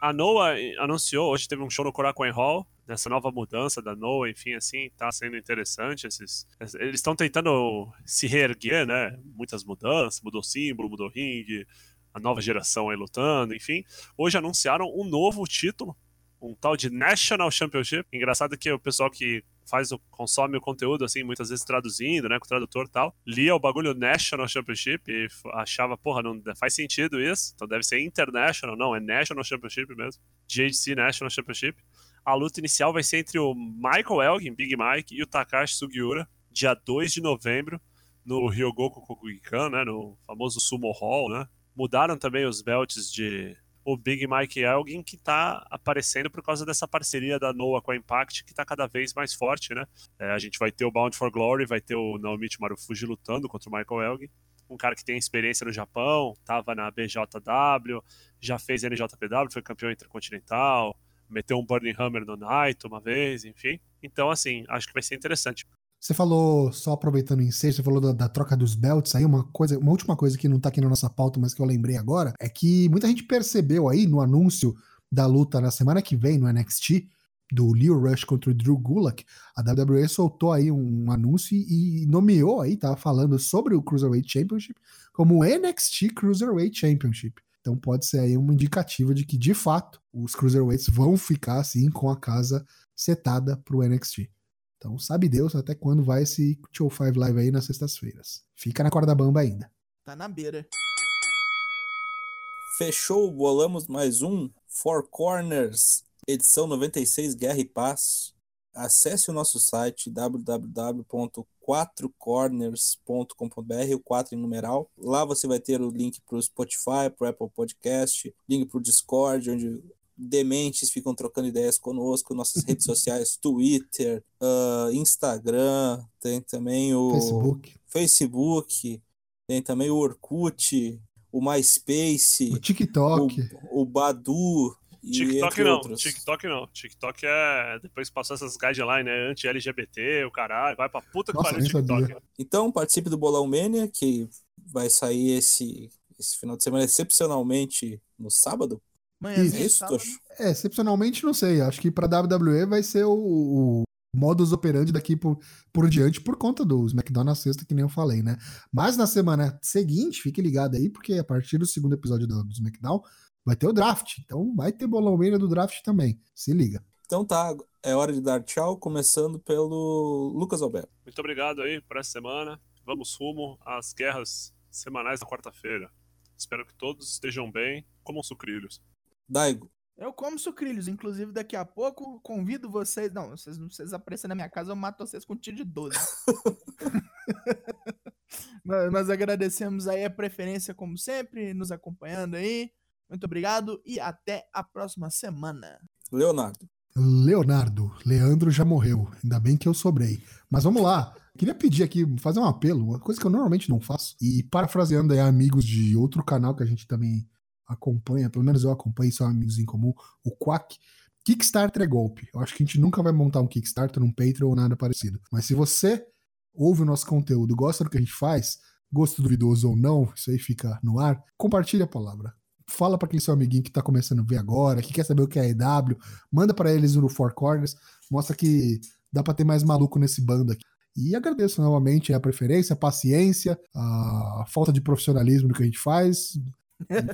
A Noah anunciou, hoje teve um show no Korakuen Hall, nessa nova mudança da Noah, enfim, assim, tá sendo interessante. Esses, eles estão tentando se reerguer, né? Muitas mudanças, mudou símbolo, mudou ringue, a nova geração aí lutando, enfim. Hoje anunciaram um novo título, um tal de National Championship. Engraçado que o pessoal que faz o, consome o conteúdo, assim, muitas vezes traduzindo, né, com o tradutor e tal, lia o bagulho National Championship e achava, porra, não faz sentido isso, então deve ser International, não, é National Championship mesmo, GHC National Championship. A luta inicial vai ser entre o Michael Elgin, Big Mike, e o Takashi Sugiura, dia 2 de novembro, no Ryogoku Kokugikan, né, no famoso Sumo Hall, né. Mudaram também os belts de o Big Mike Elgin, que tá aparecendo por causa dessa parceria da Noah com a Impact, que tá cada vez mais forte, né? É, a gente vai ter o Bound for Glory, vai ter o Naomichi Marufuji lutando contra o Michael Elgin, um cara que tem experiência no Japão, tava na BJW, já fez NJPW, foi campeão intercontinental, meteu um Burning Hammer no Naito uma vez, enfim. Então, assim, acho que vai ser interessante. Você falou, só aproveitando o ensejo, você falou da, da troca dos belts aí, uma coisa, uma última coisa que não tá aqui na nossa pauta, mas que eu lembrei agora, é que muita gente percebeu aí no anúncio da luta na semana que vem no NXT, do Leo Rush contra o Drew Gulak, a WWE soltou aí um anúncio e nomeou aí, tava falando sobre o Cruiserweight Championship como NXT Cruiserweight Championship. Então pode ser aí uma indicativa de que, de fato, os Cruiserweights vão ficar assim com a casa setada pro NXT. Então, sabe Deus até quando vai esse Show 5 Live aí nas sextas-feiras. Fica na corda bamba ainda. Tá na beira. Fechou, bolamos mais um Four Corners, edição 96 Guerra e Paz. Acesse o nosso site www.quatrocorners.com.br, o 4 em numeral. Lá você vai ter o link para o Spotify, para o Apple Podcast, link para o Discord, onde dementes ficam trocando ideias conosco, nossas redes sociais, Twitter, ah, Instagram, tem também o Facebook, Facebook, tem também o Orkut, o MySpace, o TikTok. o, o Badu TikTok não, outros. TikTok não. TikTok é. Depois que passou essas guidelines, né? Anti-LGBT, o caralho, vai pra puta que pariu nem TikTok. sabia. Então participe do Bolão Mania, que vai sair esse, esse final de semana excepcionalmente no sábado. Manhã Isso. É isso, sábado. Tocho? É, excepcionalmente não sei. Acho que pra WWE vai ser o, o modus operandi daqui por, por diante por conta do SmackDown na sexta, que nem eu falei, né? Mas na semana seguinte, fique ligado aí, porque a partir do segundo episódio do, do SmackDown vai ter o draft. Então vai ter bolão mania do draft também. Se liga. Então tá, é hora de dar tchau, começando pelo Lucas Alberto. Muito obrigado aí por essa semana. Vamos rumo às guerras semanais da quarta-feira. Espero que todos estejam bem, comam sucrilhos. Daigo, Eu como sucrilhos, inclusive daqui a pouco convido vocês. Não, vocês não vocês aparecerem na minha casa, eu mato vocês com tiro de 12. Mas nós agradecemos aí a preferência, como sempre, nos acompanhando aí. Muito obrigado e até a próxima semana. Leonardo. Leonardo, Leandro já morreu. Ainda bem que eu sobrei. Mas vamos lá. Queria pedir aqui, fazer um apelo, uma coisa que eu normalmente não faço. E parafraseando aí amigos de outro canal que a gente também acompanha, pelo menos eu acompanho, são amigos em comum, o Quack. Kickstarter é golpe. Eu acho que a gente nunca vai montar um Kickstarter, um Patreon ou nada parecido. Mas se você ouve o nosso conteúdo, gosta do que a gente faz, gosto duvidoso ou não, isso aí fica no ar, compartilha a palavra. Fala para aquele seu amiguinho que tá começando a ver agora, que quer saber o que é EW, manda para eles no Four Corners, mostra que dá para ter mais maluco nesse bando aqui. E agradeço novamente a preferência, a paciência, a falta de profissionalismo do que a gente faz.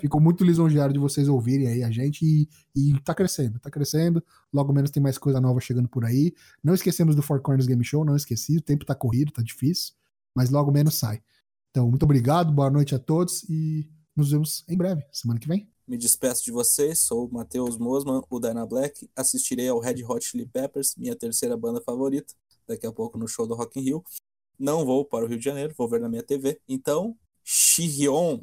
Fico muito lisonjeado de vocês ouvirem aí a gente e, e tá crescendo, tá crescendo. Logo menos tem mais coisa nova chegando por aí. Não esquecemos do Four Corners Game Show, não esqueci, o tempo tá corrido, tá difícil, mas logo menos sai. Então, muito obrigado, boa noite a todos e nos vemos em breve, semana que vem. Me despeço de vocês, sou o Matheus Mosman, o Dana Black. Assistirei ao Red Hot Chili Peppers, minha terceira banda favorita, daqui a pouco no show do Rock in Rio. Não vou para o Rio de Janeiro, vou ver na minha TV. Então, Shihyon!